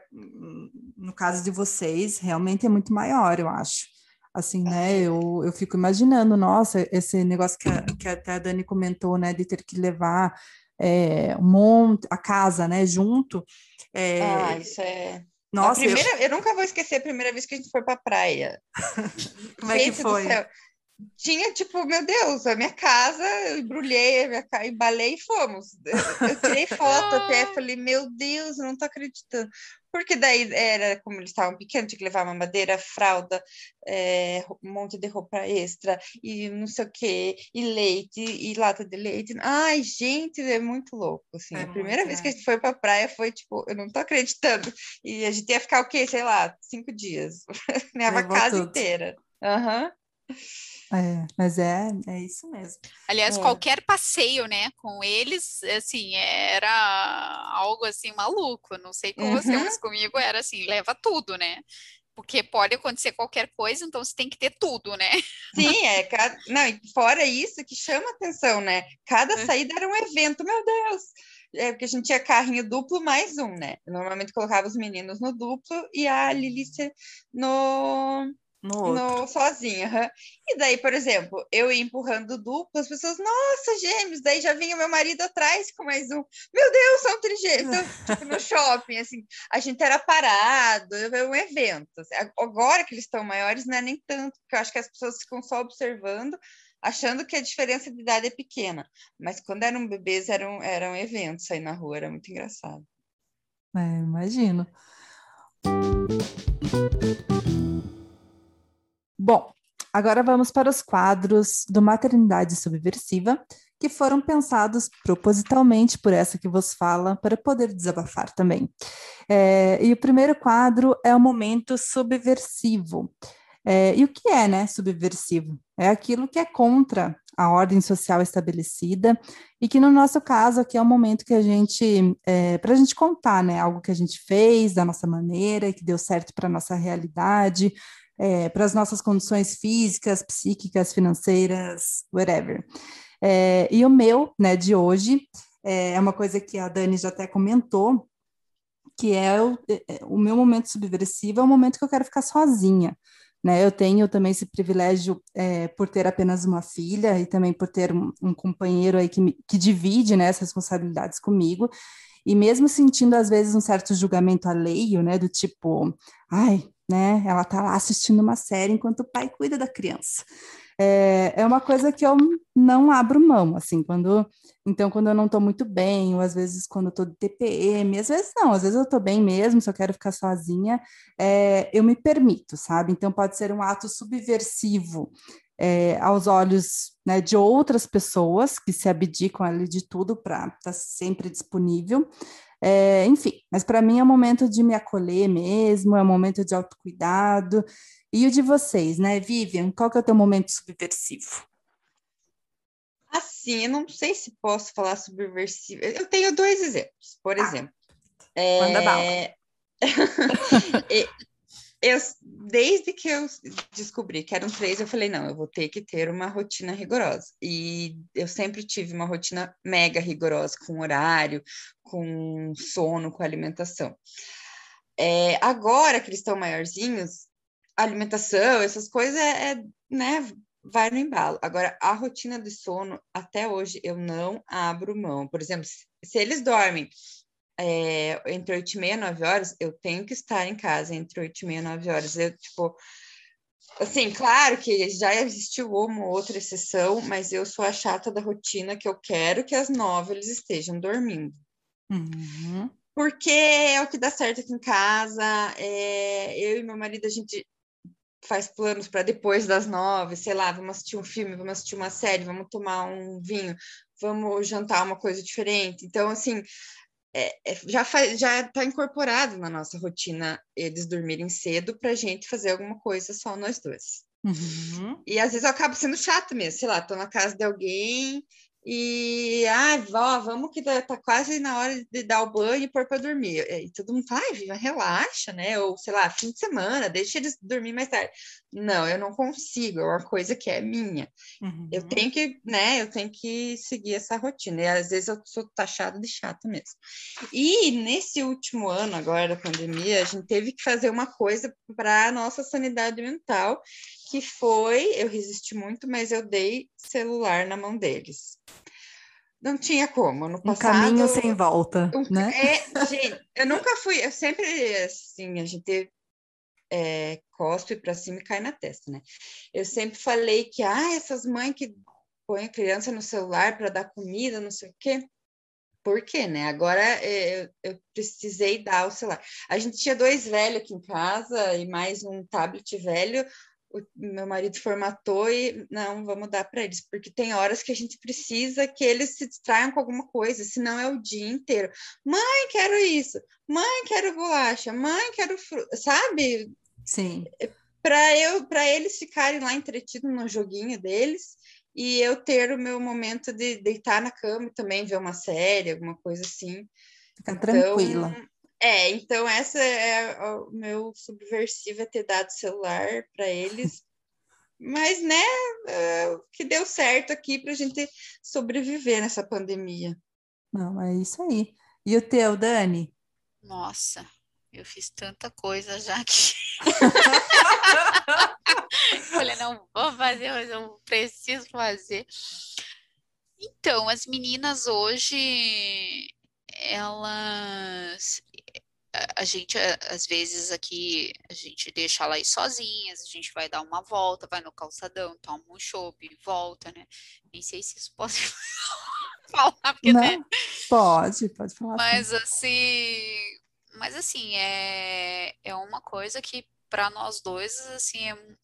no caso de vocês, realmente é muito maior, eu acho. Assim, né, eu, eu fico imaginando, nossa, esse negócio que, a, que até a Dani comentou, né, de ter que levar é, um monte, a casa, né, junto. É, ah, isso é nossa, primeira, eu... eu... nunca vou esquecer a primeira vez que a gente foi para praia. Como gente é que foi? Tinha, tipo, meu Deus, a minha casa, eu embrulhei, a minha casa, embalei e fomos. Eu, eu tirei foto até, falei, meu Deus, eu não tô acreditando. Porque daí era, como eles estavam pequenos, tinha que levar uma madeira, fralda, é, um monte de roupa extra, e não sei o quê, e leite, e lata de leite. Ai, gente, é muito louco, assim. É a primeira vez que a gente foi pra praia foi, tipo, eu não tô acreditando. E a gente ia ficar o quê? Sei lá, cinco dias. Leva a casa tudo. inteira. Aham. Uhum. É, mas é, é isso mesmo. Aliás, é. qualquer passeio, né, com eles, assim, era algo assim maluco. Não sei com uhum. você, mas comigo era assim, leva tudo, né? Porque pode acontecer qualquer coisa, então você tem que ter tudo, né? Sim, é. Cada... Não, e fora isso que chama atenção, né? Cada saída era um evento, meu Deus! É porque a gente tinha carrinho duplo mais um, né? normalmente colocava os meninos no duplo e a Lilice no no, no sozinha. Uhum. E daí, por exemplo, eu ia empurrando duplo, as pessoas, nossa, gêmeos, daí já vinha meu marido atrás com mais um. Meu Deus, são trigêmeos. Então, tipo, no shopping, assim, a gente era parado, era um evento. Assim. Agora que eles estão maiores, não é nem tanto, porque eu acho que as pessoas ficam só observando, achando que a diferença de idade é pequena. Mas quando eram bebês, eram, eram eventos aí na rua, era muito engraçado. É, imagino. Bom, agora vamos para os quadros do Maternidade Subversiva, que foram pensados propositalmente por essa que vos fala, para poder desabafar também. É, e o primeiro quadro é o momento subversivo. É, e o que é, né, subversivo? É aquilo que é contra a ordem social estabelecida e que no nosso caso aqui é o momento que a gente, é, para a gente contar, né, algo que a gente fez da nossa maneira, que deu certo para nossa realidade, é, para as nossas condições físicas, psíquicas, financeiras, whatever. É, e o meu, né, de hoje, é, é uma coisa que a Dani já até comentou, que é o, é, é, o meu momento subversivo, é o momento que eu quero ficar sozinha. Né, eu tenho também esse privilégio é, por ter apenas uma filha e também por ter um, um companheiro aí que, me, que divide né, as responsabilidades comigo, e mesmo sentindo às vezes um certo julgamento alheio, né, do tipo, ai, né? Ela está lá assistindo uma série enquanto o pai cuida da criança. É, é uma coisa que eu não abro mão, assim, quando então quando eu não estou muito bem, ou às vezes quando eu estou de TPM, às vezes não, às vezes eu estou bem mesmo, se eu quero ficar sozinha, é, eu me permito, sabe? Então pode ser um ato subversivo é, aos olhos né, de outras pessoas que se abdicam ali de tudo para estar tá sempre disponível, é, enfim, mas para mim é um momento de me acolher mesmo, é um momento de autocuidado. E o de vocês, né, Vivian? Qual que é o teu momento subversivo? Assim, eu não sei se posso falar subversivo. Eu tenho dois exemplos, por ah, exemplo. Manda é... bala. eu, desde que eu descobri que eram três, eu falei, não, eu vou ter que ter uma rotina rigorosa. E eu sempre tive uma rotina mega rigorosa, com horário, com sono, com alimentação. É, agora que eles estão maiorzinhos, alimentação, essas coisas, é, é, né, vai no embalo. Agora, a rotina de sono, até hoje, eu não abro mão. Por exemplo, se eles dormem é, entre 8 e meia e 9 horas, eu tenho que estar em casa entre 8 e meia e 9 horas. Eu, tipo, assim, claro que já existiu uma ou outra exceção, mas eu sou a chata da rotina que eu quero que às 9 eles estejam dormindo. Uhum. Porque é o que dá certo aqui em casa. É, eu e meu marido, a gente faz planos para depois das nove, sei lá, vamos assistir um filme, vamos assistir uma série, vamos tomar um vinho, vamos jantar uma coisa diferente. Então, assim, é, é, já já está incorporado na nossa rotina eles dormirem cedo para a gente fazer alguma coisa só nós dois. Uhum. E às vezes eu acabo sendo chata mesmo, sei lá, estou na casa de alguém e, ah, vó, vamos que tá, tá quase na hora de dar o banho e pôr para dormir. E todo mundo fala, ah, relaxa, né? Ou, sei lá, fim de semana, deixa eles dormir mais tarde. Não, eu não consigo, é uma coisa que é minha. Uhum. Eu tenho que, né, eu tenho que seguir essa rotina. E às vezes eu sou taxada de chata mesmo. E nesse último ano, agora da pandemia, a gente teve que fazer uma coisa para a nossa sanidade mental, que foi, eu resisti muito, mas eu dei celular na mão deles. Não tinha como. No passado, um caminho sem volta, um, né? É, gente, eu nunca fui, eu sempre, assim, a gente é, cospe para cima e cai na testa, né? Eu sempre falei que, ah, essas mães que põem a criança no celular para dar comida, não sei o quê. Por quê, né? Agora é, eu, eu, precisei dar o celular. A gente tinha dois velhos aqui em casa e mais um tablet velho o meu marido formatou e não, vamos dar para eles, porque tem horas que a gente precisa que eles se distraiam com alguma coisa, senão é o dia inteiro. Mãe, quero isso. Mãe, quero bolacha. Mãe, quero fruta, sabe? Sim. Para eu, para eles ficarem lá entretidos no joguinho deles e eu ter o meu momento de deitar na cama e também ver uma série, alguma coisa assim. Ficar então, tranquila. É, então essa é o meu subversivo é ter dado celular para eles. Mas, né, uh, que deu certo aqui para a gente sobreviver nessa pandemia. Não, é isso aí. E o teu, Dani? Nossa, eu fiz tanta coisa já que. Falei, não vou fazer, mas eu preciso fazer. Então, as meninas hoje, elas a gente, às vezes, aqui, a gente deixa ela ir sozinhas, a gente vai dar uma volta, vai no calçadão, toma um chopp, volta, né? Nem sei se isso pode falar, porque, Não, né? Pode, pode falar. Mas, assim, mas, assim, é, é uma coisa que, para nós dois, assim, é,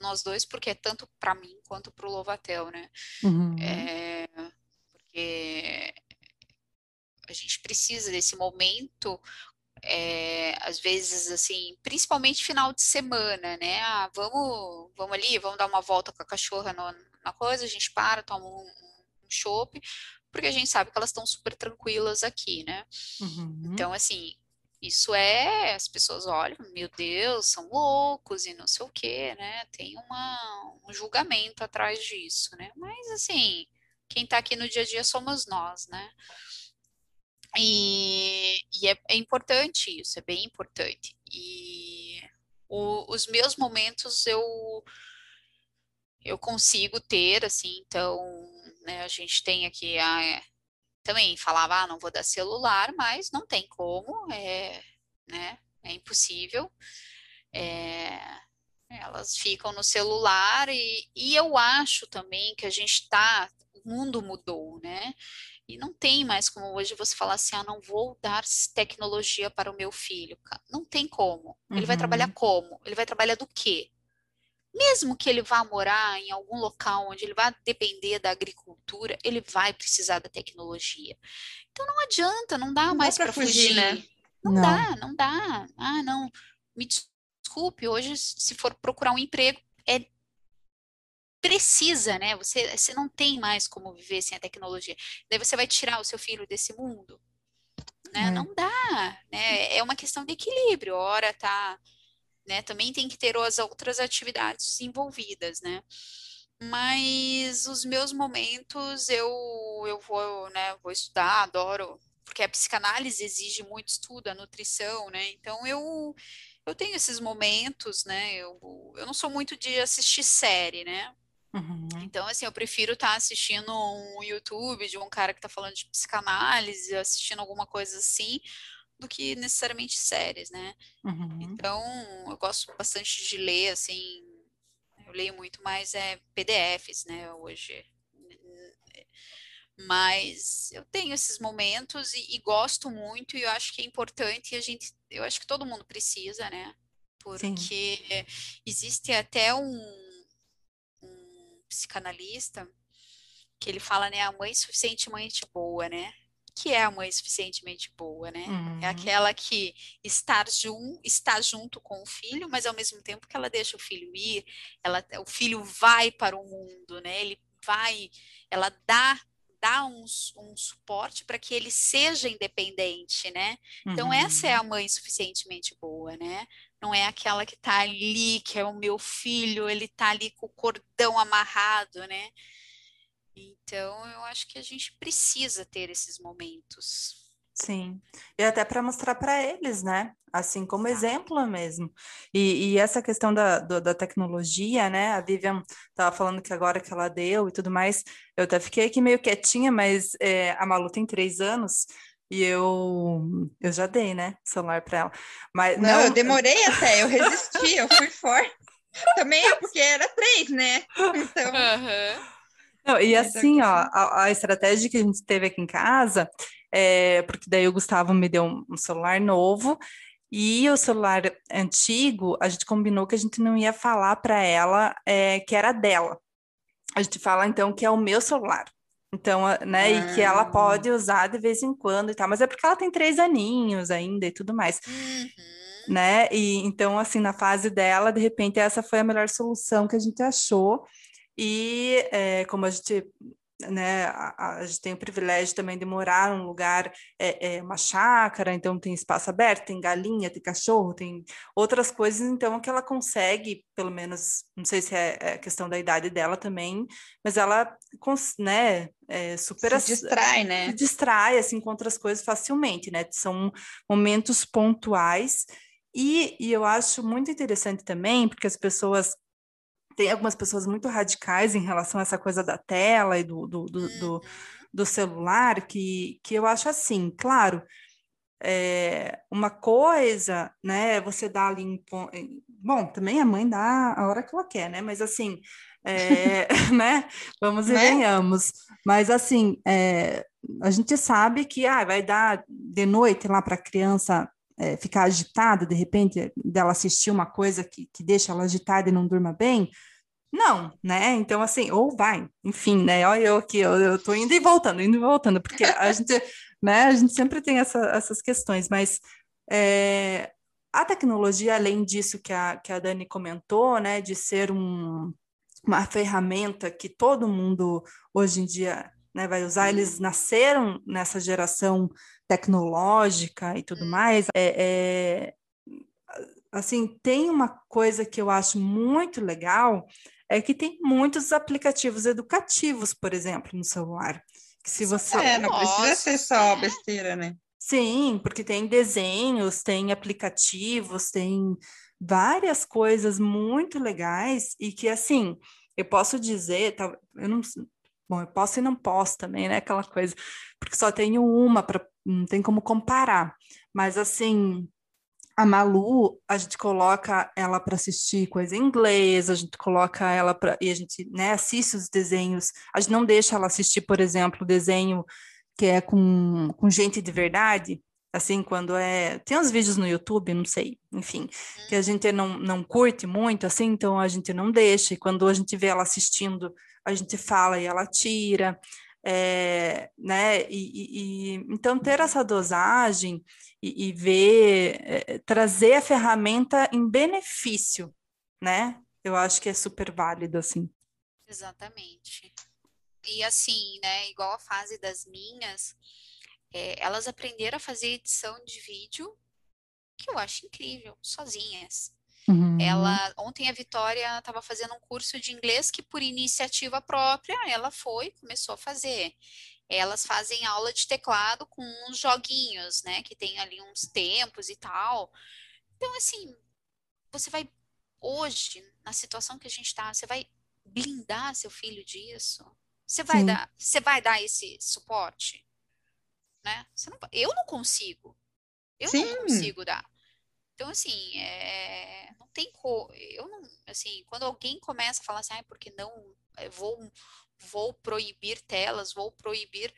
nós dois, porque é tanto para mim quanto para o Lovatel, né? Uhum. É, porque a gente precisa desse momento é, às vezes, assim, principalmente final de semana, né? Ah, vamos, vamos ali, vamos dar uma volta com a cachorra no, na coisa, a gente para, toma um, um chopp, porque a gente sabe que elas estão super tranquilas aqui, né? Uhum. Então, assim, isso é, as pessoas olham, meu Deus, são loucos e não sei o quê, né? Tem uma, um julgamento atrás disso, né? Mas, assim, quem tá aqui no dia a dia somos nós, né? E, e é, é, importante isso, é bem importante. E o, os meus momentos eu eu consigo ter, assim, então, né, a gente tem aqui a, também falava, ah, não vou dar celular, mas não tem como, é, né, é impossível. É, elas ficam no celular e, e eu acho também que a gente está, o mundo mudou, né? E não tem mais como hoje você falar assim, ah, não vou dar tecnologia para o meu filho. Não tem como. Ele vai trabalhar uhum. como? Ele vai trabalhar do quê? Mesmo que ele vá morar em algum local onde ele vai depender da agricultura, ele vai precisar da tecnologia. Então não adianta, não dá não mais para fugir, fugir, né? Não, não dá, não dá. Ah, não. Me desculpe, hoje se for procurar um emprego, é precisa, né? Você, você não tem mais como viver sem a tecnologia. Daí você vai tirar o seu filho desse mundo, né? É. Não dá, né? É uma questão de equilíbrio. Ora tá, né? Também tem que ter as outras atividades envolvidas, né? Mas os meus momentos eu eu vou, né? Vou estudar, adoro, porque a psicanálise exige muito estudo, a nutrição, né? Então eu eu tenho esses momentos, né? Eu, eu não sou muito de assistir série, né? Uhum. Então, assim, eu prefiro estar tá assistindo um YouTube de um cara que está falando de psicanálise, assistindo alguma coisa assim, do que necessariamente séries, né? Uhum. Então, eu gosto bastante de ler, assim, eu leio muito mais é, PDFs, né, hoje. Mas eu tenho esses momentos e, e gosto muito, e eu acho que é importante, e a gente, eu acho que todo mundo precisa, né? Porque Sim. existe até um psicanalista, que ele fala, né, a mãe suficientemente boa, né? Que é a mãe suficientemente boa, né? É uhum. É aquela que estar jun, está junto com o filho, mas ao mesmo tempo que ela deixa o filho ir, ela, o filho vai para o mundo, né? Ele vai, ela dá dá um, um suporte para que ele seja independente, né? Então uhum. essa é a mãe suficientemente boa, né? Não é aquela que está ali, que é o meu filho, ele está ali com o cordão amarrado, né? Então, eu acho que a gente precisa ter esses momentos. Sim, e até para mostrar para eles, né? Assim como exemplo mesmo. E, e essa questão da, do, da tecnologia, né? A Vivian estava falando que agora que ela deu e tudo mais, eu até fiquei aqui meio quietinha, mas é, a Malu tem três anos E eu, eu já dei, né, celular para ela. Mas não, não, eu demorei até, eu resisti, eu fui forte. Também é porque era três, né? Então. Uhum. Não, e assim, ó, a, a, estratégia que a gente teve aqui em casa, é, porque daí o Gustavo me deu um, um celular novo e o celular antigo, a gente combinou que a gente não ia falar para ela é, que era dela. A gente fala então que é o meu celular. Então, né, ah. e que ela ah. pode usar de vez em quando e tal, mas é porque ela tem três aninhos ainda e tudo mais. Uhum. Né? E então, assim, na fase dela, de repente, essa foi a melhor solução que a gente achou. E é, como a gente né, a, a, gente tem o privilégio também de morar num lugar, é, é, uma chácara, então tem espaço aberto, tem galinha, tem cachorro, tem outras coisas, então que ela consegue, pelo menos, não sei se é, é questão da idade dela também, mas ela, né, é super... Se distrai, né? Se distrai, assim, com outras coisas facilmente, né, são momentos pontuais, e, e eu acho muito interessante também, porque as pessoas tem algumas pessoas muito radicais em relação a essa coisa da tela e do, do, do, do, uhum. do celular, que, que eu acho assim, claro, é, uma coisa, né, você dá ali, um, bom, também a mãe dá a hora que ela quer, né, mas assim, é, né, vamos e né? venhamos, mas assim, é, a gente sabe que ah, vai dar de noite lá para a criança é, ficar agitada, de repente, dela assistir uma coisa que, que deixa ela agitada e não durma bem, não, né? Então, assim, ou vai, enfim, né? Olha eu aqui, eu, eu tô indo e voltando, indo e voltando, porque a gente, né, a gente sempre tem essa, essas questões, mas é, a tecnologia, além disso que a, que a Dani comentou, né, de ser um, uma ferramenta que todo mundo hoje em dia né, vai usar, eles nasceram nessa geração tecnológica e tudo mais, é, é assim, tem uma coisa que eu acho muito legal, é que tem muitos aplicativos educativos, por exemplo, no celular. Que se você... É, não Nossa. precisa ser só besteira, né? Sim, porque tem desenhos, tem aplicativos, tem várias coisas muito legais e que, assim, eu posso dizer, eu não, bom, eu posso e não posso também, né? Aquela coisa, porque só tenho uma, para não tem como comparar, mas, assim, a Malu, a gente coloca ela para assistir coisa em inglês, a gente coloca ela para. E a gente né, assiste os desenhos. A gente não deixa ela assistir, por exemplo, desenho que é com, com gente de verdade. Assim, quando é. Tem uns vídeos no YouTube, não sei, enfim, que a gente não, não curte muito, assim, então a gente não deixa. E quando a gente vê ela assistindo, a gente fala e ela tira. É, né? E, e, então ter essa dosagem e, e ver, é, trazer a ferramenta em benefício, né? Eu acho que é super válido, assim. Exatamente. E assim, né, igual a fase das minhas, é, elas aprenderam a fazer edição de vídeo, que eu acho incrível, sozinhas. Uhum. Ela, ontem a Vitória estava fazendo um curso de inglês que por iniciativa própria ela foi, começou a fazer elas fazem aula de teclado com uns joguinhos, né? Que tem ali uns tempos e tal. Então, assim, você vai, hoje, na situação que a gente está, você vai blindar seu filho disso? Você vai, dar, você vai dar esse suporte? Né? Não, eu não consigo. Eu Sim. não consigo dar. Então, assim, é, não tem como. Eu não, assim, quando alguém começa a falar assim, ah, porque não, eu vou vou proibir telas, vou proibir.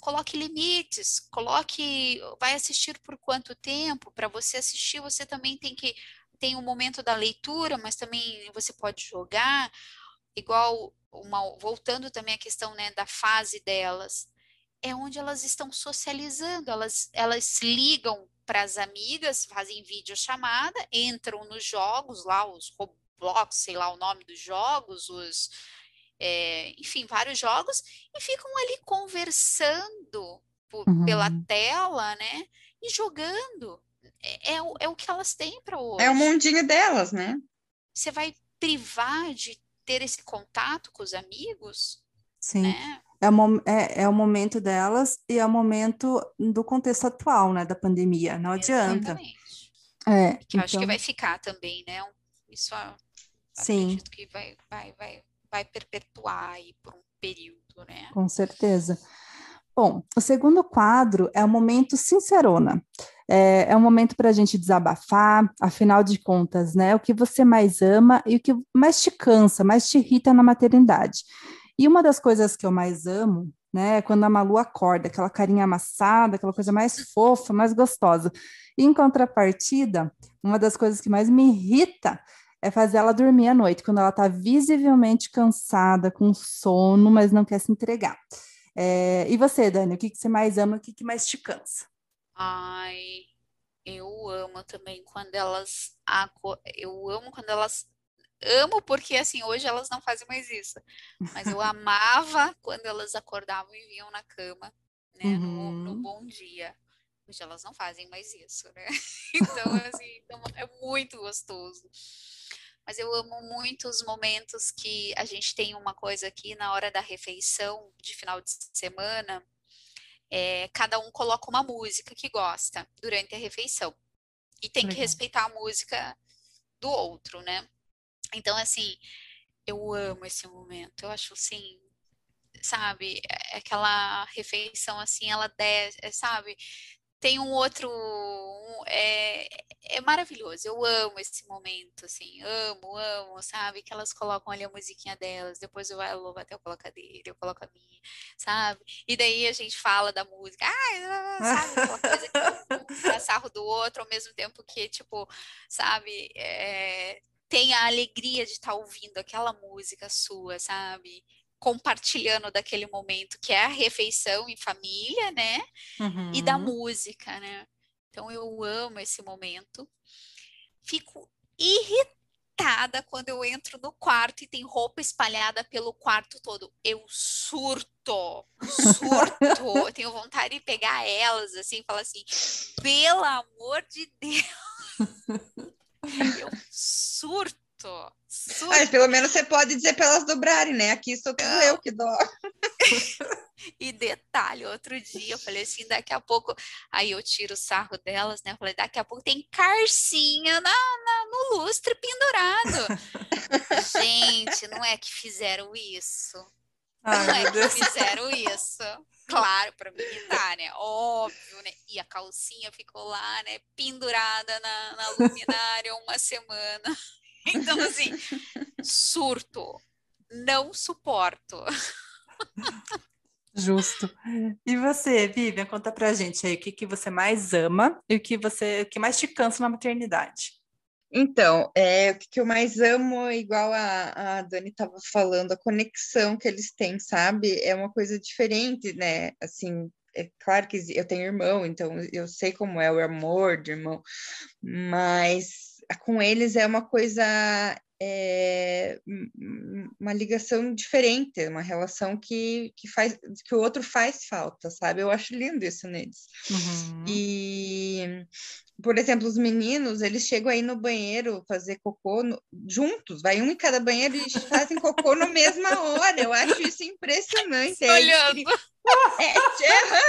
Coloque limites, coloque, vai assistir por quanto tempo? Para você assistir, você também tem que tem o um momento da leitura, mas também você pode jogar, igual uma, voltando também à questão né, da fase delas, é onde elas estão socializando, elas, elas ligam para as amigas, fazem videochamada, entram nos jogos lá, os Roblox, sei lá o nome dos jogos, os é, enfim, vários jogos, e ficam ali conversando por, uhum. pela tela, né? E jogando. É, é, o, é o que elas têm para hoje. É o mundinho delas, né? Você vai privar de ter esse contato com os amigos? Sim. Né? É, o, é, é o momento delas e é o momento do contexto atual, né? Da pandemia. Não adianta. Exatamente. É, que então... acho que então vai ficar também, né? Isso Sim. acredito que vai, vai, vai vai perpetuar aí por um período, né? Com certeza. Bom, o segundo quadro é o momento sincerona. É, é um momento para a gente desabafar, afinal de contas, né? O que você mais ama e o que mais te cansa, mais te irrita na maternidade. E uma das coisas que eu mais amo, né, é quando a Malu acorda, aquela carinha amassada, aquela coisa mais fofa, mais gostosa. E, em contrapartida, uma das coisas que mais me irrita é fazer ela dormir à noite, quando ela está visivelmente cansada, com sono, mas não quer se entregar. É, e você, Dani, o que, que você mais ama, o que, que mais te cansa? Ai, eu amo também quando elas. Eu amo quando elas. Amo porque, assim, hoje elas não fazem mais isso. Mas eu amava quando elas acordavam e vinham na cama, né? Uhum. No, no bom dia. Hoje elas não fazem mais isso, né? Então, assim, então é muito gostoso. Mas eu amo muito os momentos que a gente tem uma coisa aqui na hora da refeição de final de semana. É, cada um coloca uma música que gosta durante a refeição. E tem Legal. que respeitar a música do outro, né? Então, assim, eu amo esse momento. Eu acho, assim, sabe, é, aquela refeição, assim, ela desce, sabe? tem um outro. Um, é, é maravilhoso. Eu amo esse momento, assim. Amo, amo, sabe? Que elas colocam ali a musiquinha delas. Depois eu vou até eu coloco a dele, eu coloco a minha, sabe? E daí a gente fala da música. Ah, sabe? Aquela coisa que um sarro do outro, ao mesmo tempo que, tipo, sabe? É, tem a alegria de estar tá ouvindo aquela música sua, sabe? compartilhando daquele momento, que é a refeição em família, né? Uhum. E da uhum. música, né? Então eu amo esse momento. Fico irritada quando eu entro no quarto e tem roupa espalhada pelo quarto todo. Eu surto, surto. eu tenho vontade de pegar elas assim e falar assim: pelo amor de Deus. eu surto surto. Mas pelo menos você pode dizer para elas dobrarem, né? Aqui sou tudo eu que dou. e detalhe, outro dia eu falei assim, daqui a pouco, aí eu tiro o sarro delas, né? Eu falei, daqui a pouco tem carcinha na, na no lustre pendurado. Gente, não é que fizeram isso. Ai, não é que Deus. fizeram isso. Claro, para me irritar, né? Óbvio, né? E a calcinha ficou lá, né? Pendurada na, na luminária uma semana. Então, assim, surto. Não suporto. Justo. E você, Vivian, conta pra gente aí o que, que você mais ama e o que você o que mais te cansa na maternidade. Então, é, o que eu mais amo, igual a, a Dani estava falando, a conexão que eles têm, sabe? É uma coisa diferente, né? Assim, é claro que eu tenho irmão, então eu sei como é o amor de irmão, mas com eles é uma coisa, é, uma ligação diferente, uma relação que, que, faz, que o outro faz falta, sabe? Eu acho lindo isso neles. Uhum. E, por exemplo, os meninos, eles chegam aí no banheiro fazer cocô no, juntos, vai um em cada banheiro e fazem cocô na mesma hora. Eu acho isso impressionante. Olhando. É, é,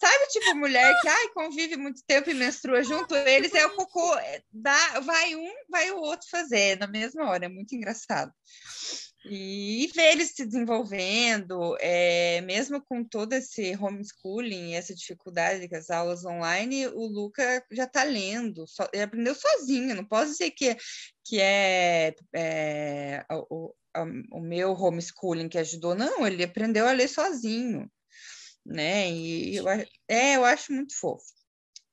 Sabe, tipo, mulher que ai, convive muito tempo e menstrua junto, eles é o cocô, é, dá, vai um, vai o outro fazer na mesma hora, é muito engraçado. E ver eles se desenvolvendo, é, mesmo com todo esse homeschooling, essa dificuldade com as aulas online, o Luca já está lendo, só, ele aprendeu sozinho, não posso dizer que, que é, é o, o meu homeschooling que ajudou, não, ele aprendeu a ler sozinho né? E eu, é, eu acho muito fofo.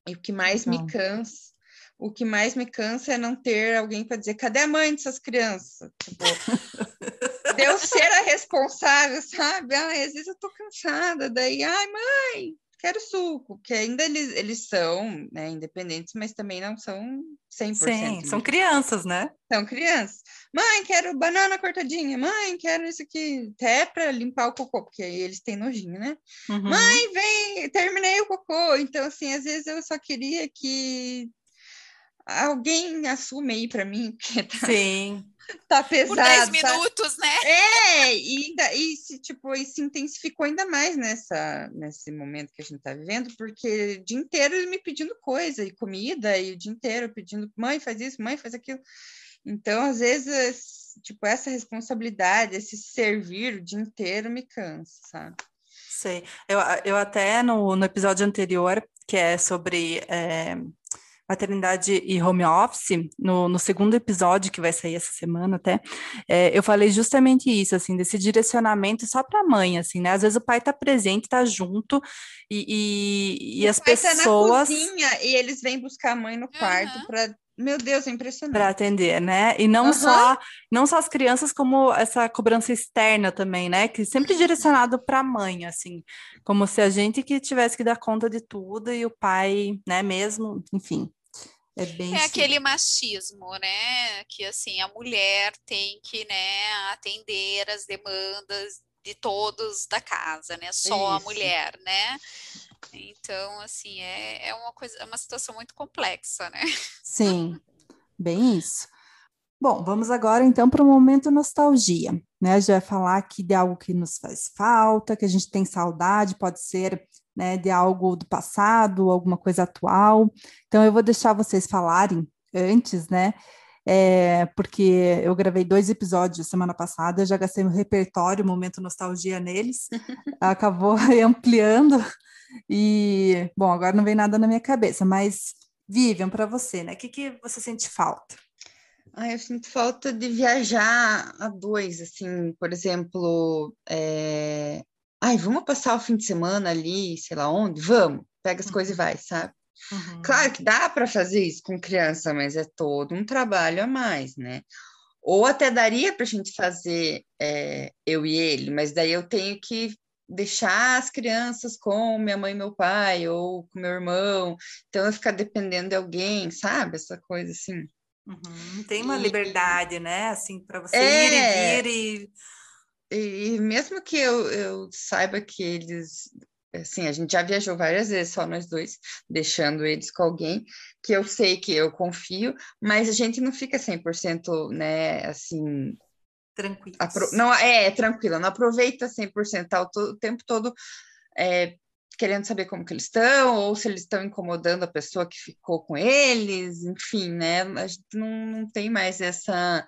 E o que mais me cansa, o que mais me cansa é não ter alguém para dizer, cadê a mãe dessas crianças? Tipo, Deus ser a responsável, sabe? Ai, às vezes eu tô cansada, daí, ai, mãe, quero suco, que ainda eles, eles são né, independentes, mas também não são 100%. Sim, são crianças, né? São crianças. Mãe, quero banana cortadinha. Mãe, quero isso aqui. Até para limpar o cocô, porque aí eles têm nojinho, né? Uhum. Mãe, vem, terminei o cocô. Então, assim, às vezes eu só queria que alguém assume aí para mim, porque tá... Sim tá pesado. Por 10 minutos, tá... né? É, e, ainda, e, se, tipo, e se intensificou ainda mais nessa, nesse momento que a gente tá vivendo, porque o dia inteiro ele me pedindo coisa e comida, e o dia inteiro pedindo, mãe, faz isso, mãe, faz aquilo. Então, às vezes, tipo, essa responsabilidade, esse servir o dia inteiro me cansa, sabe? Sei. Eu, eu até no, no episódio anterior, que é sobre é, maternidade e home office, no, no, segundo episódio, que vai sair essa semana até, é, eu falei justamente isso, assim, desse direcionamento só para a mãe, assim, né? Às vezes o pai está presente, está junto, e, e, e as pessoas... Tá na cozinha, e eles vêm buscar a mãe no quarto uhum. para meu Deus, é impressionante. Para atender, né? E não, uhum. só, não só as crianças, como essa cobrança externa também, né? Que sempre uhum. direcionado para a mãe, assim, como se a gente que tivesse que dar conta de tudo e o pai, né, mesmo, enfim. É, bem é aquele machismo, né? Que assim, a mulher tem que, né, atender as demandas de todos da casa, né? Só Isso. a mulher, né? Então, assim, é, é uma coisa, é uma situação muito complexa, né? Sim, bem isso. Bom, vamos agora então para o momento nostalgia, né? A gente vai falar aqui de algo que nos faz falta, que a gente tem saudade, pode ser né, de algo do passado, alguma coisa atual. Então eu vou deixar vocês falarem antes, né? É, porque eu gravei dois episódios semana passada, já gastei o repertório, momento nostalgia neles, acabou ampliando e, bom, agora não vem nada na minha cabeça, mas, Vivian, para você, né? O que, que você sente falta? Ah, eu sinto falta de viajar a dois, assim, por exemplo, é... ai, vamos passar o fim de semana ali, sei lá onde? Vamos, pega as uhum. coisas e vai, sabe? Uhum. Claro que dá para fazer isso com criança, mas é todo um trabalho a mais, né? Ou até daria para a gente fazer é, eu e ele, mas daí eu tenho que deixar as crianças com minha mãe e meu pai, ou com meu irmão, então eu ficar dependendo de alguém, sabe? Essa coisa assim. Uhum. Tem uma e, liberdade, né? Assim, para você é, ir e vir e... e. mesmo que eu, eu saiba que eles assim, a gente já viajou várias vezes, só nós dois, deixando eles com alguém, que eu sei que eu confio, mas a gente não fica 100%, né, assim, tranquila. Não, é, é, tranquila, não aproveita 100%, tá o, o tempo todo é, querendo saber como que eles estão, ou se eles estão incomodando a pessoa que ficou com eles, enfim, né? A gente não, não tem mais essa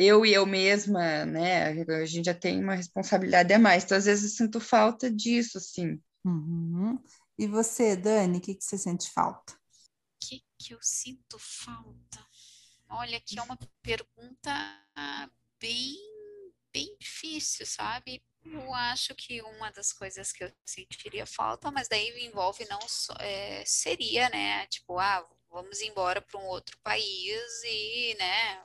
eu e eu mesma, né? A gente já tem uma responsabilidade a mais. Então, às vezes, eu sinto falta disso, assim. Uhum. E você, Dani, o que, que você sente falta? O que, que eu sinto falta? Olha, que é uma pergunta bem, bem difícil, sabe? Eu acho que uma das coisas que eu sentiria falta, mas daí envolve não só, é, seria, né? Tipo, ah, vamos embora para um outro país e, né?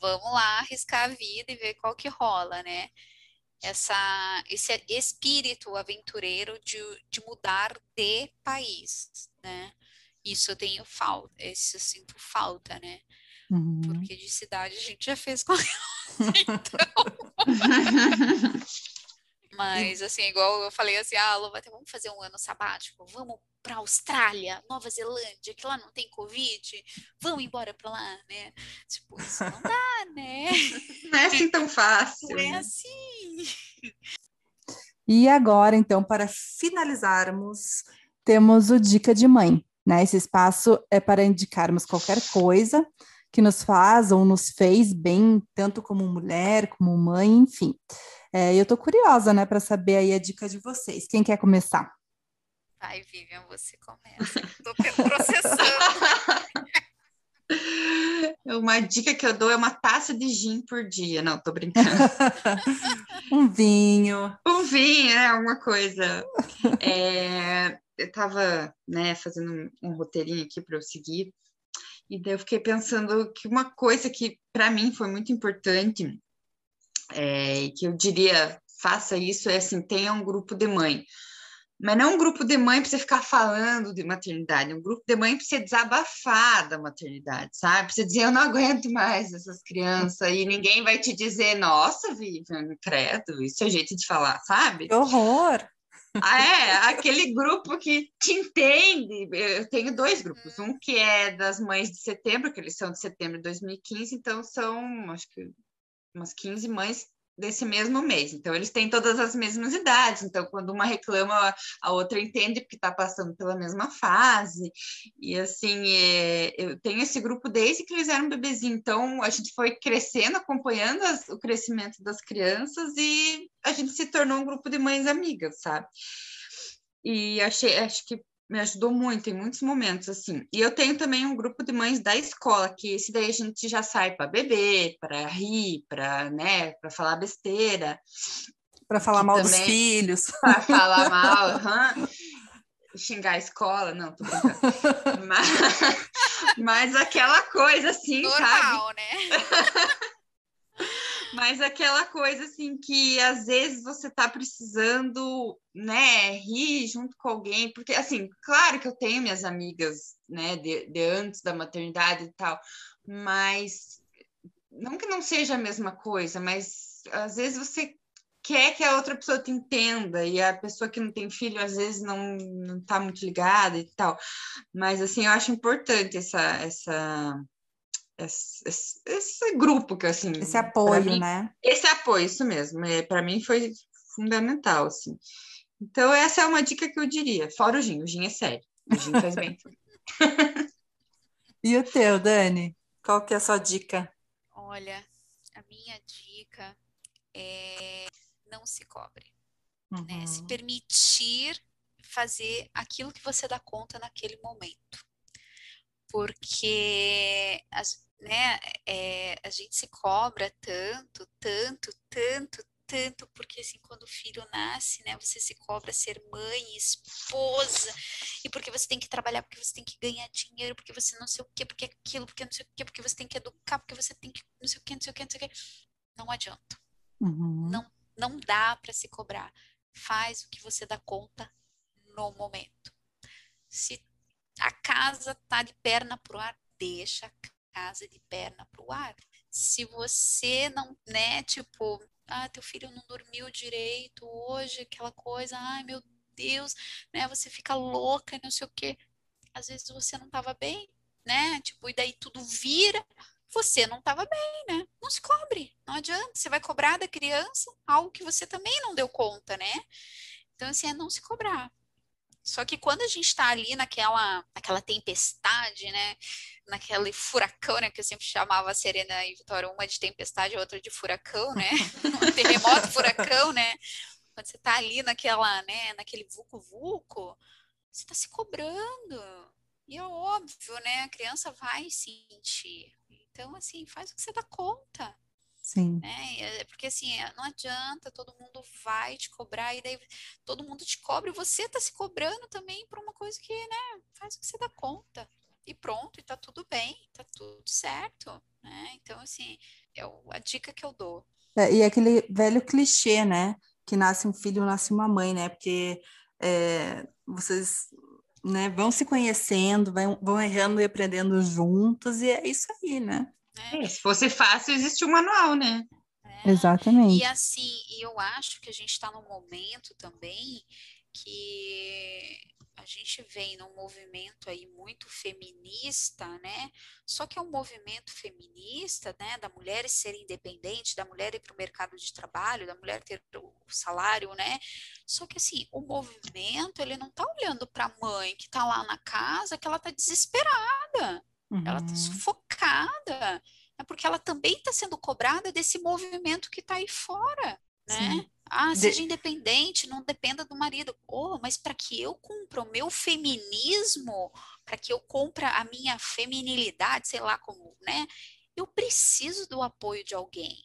Vamos lá arriscar a vida e ver qual que rola, né? Essa, esse espírito aventureiro de, de mudar de país, né? Isso eu tenho falta, isso eu sinto falta, né? Uhum. Porque de cidade a gente já fez com então. Mas, assim, igual eu falei assim, ah, Lu, vamos fazer um ano sabático, vamos para Austrália, Nova Zelândia, que lá não tem Covid, vamos embora para lá, né? Tipo, isso não dá, né? Não é assim tão fácil. Não é né? assim. E agora, então, para finalizarmos, temos o Dica de Mãe. Né? Esse espaço é para indicarmos qualquer coisa que nos faz ou nos fez bem, tanto como mulher, como mãe, enfim. É, eu estou curiosa, né, para saber aí a dica de vocês. Quem quer começar? Vai, Vivian, você começa. Estou processando. Uma dica que eu dou é uma taça de gin por dia. Não, tô brincando. um vinho. Um vinho, é uma coisa. É, eu estava né, fazendo um, um roteirinho aqui para eu seguir e daí eu fiquei pensando que uma coisa que para mim foi muito importante, é, que eu diria faça isso, é assim, tenha um grupo de mãe. Mas não um grupo de mãe para você ficar falando de maternidade, um grupo de mãe para você desabafar da maternidade, sabe? Para você dizer, eu não aguento mais essas crianças, e ninguém vai te dizer, nossa, Vivian, credo, isso é jeito de falar, sabe? Que horror! Ah, é, aquele grupo que te entende. Eu tenho dois grupos. Um que é das mães de setembro, que eles são de setembro de 2015, então são, acho que, umas 15 mães desse mesmo mês. Então, eles têm todas as mesmas idades. Então, quando uma reclama, a outra entende porque está passando pela mesma fase. E, assim, é, eu tenho esse grupo desde que eles eram bebezinhos. Então, a gente foi crescendo, acompanhando as, o crescimento das crianças e a gente se tornou um grupo de mães amigas, sabe? E achei, acho que me ajudou muito em muitos momentos, assim. E eu tenho também um grupo de mães da escola, que esse daí a gente já sai para beber, para rir, para né, para falar besteira. Para falar mal também, dos filhos. Para falar mal, uhum. xingar a escola, não, tô brincando. mas, mas aquela coisa assim, Normal, sabe? né? Mas aquela coisa assim que às vezes você tá precisando, né, rir junto com alguém, porque assim, claro que eu tenho minhas amigas, né, de, de antes da maternidade e tal, mas não que não seja a mesma coisa, mas às vezes você quer que a outra pessoa te entenda e a pessoa que não tem filho às vezes não não tá muito ligada e tal. Mas assim, eu acho importante essa essa esse, esse, esse, grupo que assim esse apoio mim, né? esse apoio isso mesmo é para mim foi fundamental assim. Então essa é uma dica que eu diria fora o gin o gin é sério o gin faz bem. E o teu Dani? Qual que é a sua dica? Olha a minha dica é não se cobre uhum. né? se permitir fazer aquilo que você dá conta naquele momento. Porque as, né, é, a gente se cobra tanto, tanto, tanto, tanto, porque assim, quando o filho nasce, né, você se cobra ser mãe, esposa, e porque você tem que trabalhar, porque você tem que ganhar dinheiro, porque você não sei o quê, porque aquilo, porque não sei o quê, porque você tem que educar, porque você tem que não sei o quê, não sei o quê, não sei o quê. Não adianta. Uhum. Não, não dá para se cobrar. Faz o que você dá conta no momento. Se a casa tá de perna pro ar, deixa a casa de perna para o ar. Se você não, né, tipo, ah, teu filho não dormiu direito hoje, aquela coisa, ai meu Deus, né, você fica louca, não sei o quê. Às vezes você não estava bem, né, tipo, e daí tudo vira, você não estava bem, né? Não se cobre, não adianta, você vai cobrar da criança algo que você também não deu conta, né? Então, assim, é não se cobrar. Só que quando a gente está ali naquela, naquela tempestade, né? Naquele furacão, né? Que eu sempre chamava a Serena e Vitória, uma de tempestade, a outra de furacão, né? um terremoto, furacão, né? Quando você está ali naquela, né? Naquele vulco-vulco, você está se cobrando. E é óbvio, né? A criança vai sentir. Então, assim, faz o que você dá conta. Sim. Né? É, porque assim, é, não adianta, todo mundo vai te cobrar, e daí todo mundo te cobra e você está se cobrando também por uma coisa que, né, faz o que você dá conta. E pronto, e tá tudo bem, tá tudo certo. Né? Então, assim, é a dica que eu dou. É, e aquele velho clichê, né? Que nasce um filho, nasce uma mãe, né? Porque é, vocês né, vão se conhecendo, vão, vão errando e aprendendo juntos, e é isso aí, né? É, se fosse fácil, existe um manual, né? É. Exatamente. E assim, eu acho que a gente está num momento também que a gente vem num movimento aí muito feminista, né? Só que é um movimento feminista, né? Da mulher ser independente, da mulher ir para o mercado de trabalho, da mulher ter o salário, né? Só que assim, o movimento ele não está olhando para a mãe que está lá na casa, que ela está desesperada. Uhum. Ela está sufocada, é porque ela também está sendo cobrada desse movimento que está aí fora, né? Sim. Ah, seja De... independente, não dependa do marido. Oh, mas para que eu cumpra o meu feminismo, para que eu cumpra a minha feminilidade, sei lá como, né? Eu preciso do apoio de alguém,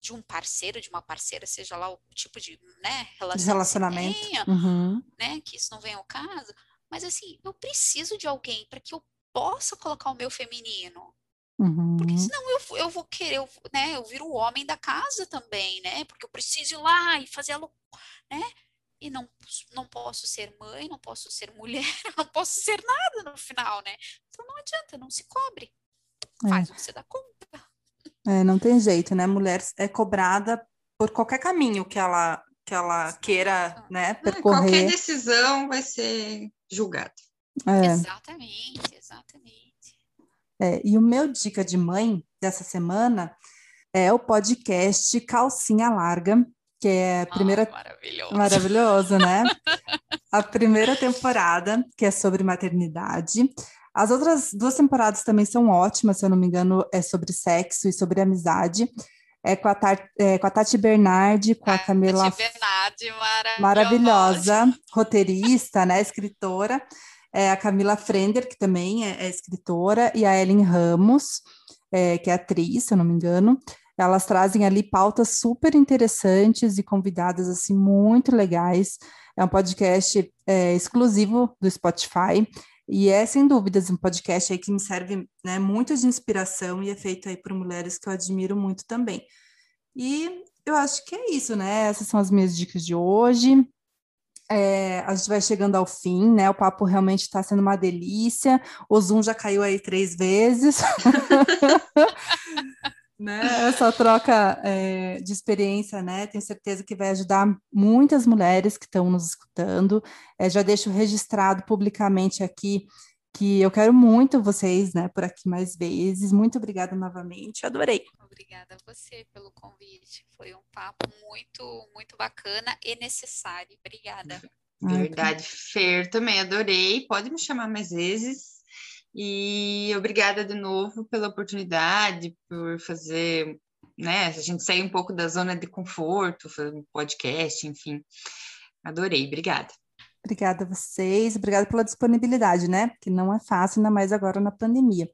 de um parceiro, de uma parceira, seja lá o tipo de, né, relacionamento, relacionamento. Que, tenha, uhum. né, que isso não venha ao caso. Mas assim, eu preciso de alguém para que eu possa colocar o meu feminino. Uhum. Porque senão eu, eu vou querer, eu, né? Eu viro o homem da casa também, né? Porque eu preciso ir lá e fazer a né? E não, não posso ser mãe, não posso ser mulher, não posso ser nada no final, né? Então não adianta, não se cobre. Faz é. o que você dá conta. É, não tem jeito, né? Mulher é cobrada por qualquer caminho que ela que ela queira, né, percorrer. Qualquer decisão vai ser julgada. É. Exatamente, exatamente. É, e o meu dica de mãe dessa semana é o podcast Calcinha Larga, que é a primeira. Ah, maravilhoso. Maravilhoso, né? a primeira temporada, que é sobre maternidade. As outras duas temporadas também são ótimas, se eu não me engano, é sobre sexo e sobre amizade. É com a, Tar, é, com a Tati Bernardi, com a Camila. Tati Bernardi, maravilhosa. Maravilhosa, roteirista, né? Escritora. É a Camila Frender, que também é, é escritora, e a Ellen Ramos, é, que é atriz, se eu não me engano. Elas trazem ali pautas super interessantes e convidadas assim muito legais. É um podcast é, exclusivo do Spotify. E é, sem dúvidas, um podcast aí que me serve né, muito de inspiração e é feito aí por mulheres que eu admiro muito também. E eu acho que é isso, né? Essas são as minhas dicas de hoje. É, a gente vai chegando ao fim, né? O papo realmente está sendo uma delícia. O Zoom já caiu aí três vezes. né? Essa troca é, de experiência, né? Tenho certeza que vai ajudar muitas mulheres que estão nos escutando. É, já deixo registrado publicamente aqui que eu quero muito vocês, né, por aqui mais vezes. Muito obrigada novamente, adorei. Obrigada a você pelo convite. Foi um papo muito, muito bacana e necessário. Obrigada. Verdade, Fer, também adorei. Pode me chamar mais vezes. E obrigada de novo pela oportunidade, por fazer, né, a gente sair um pouco da zona de conforto, fazer um podcast, enfim. Adorei, obrigada. Obrigada a vocês, obrigada pela disponibilidade, né? Que não é fácil, ainda mais agora na pandemia.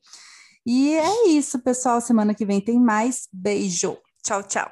E é isso, pessoal. Semana que vem tem mais. Beijo. Tchau, tchau.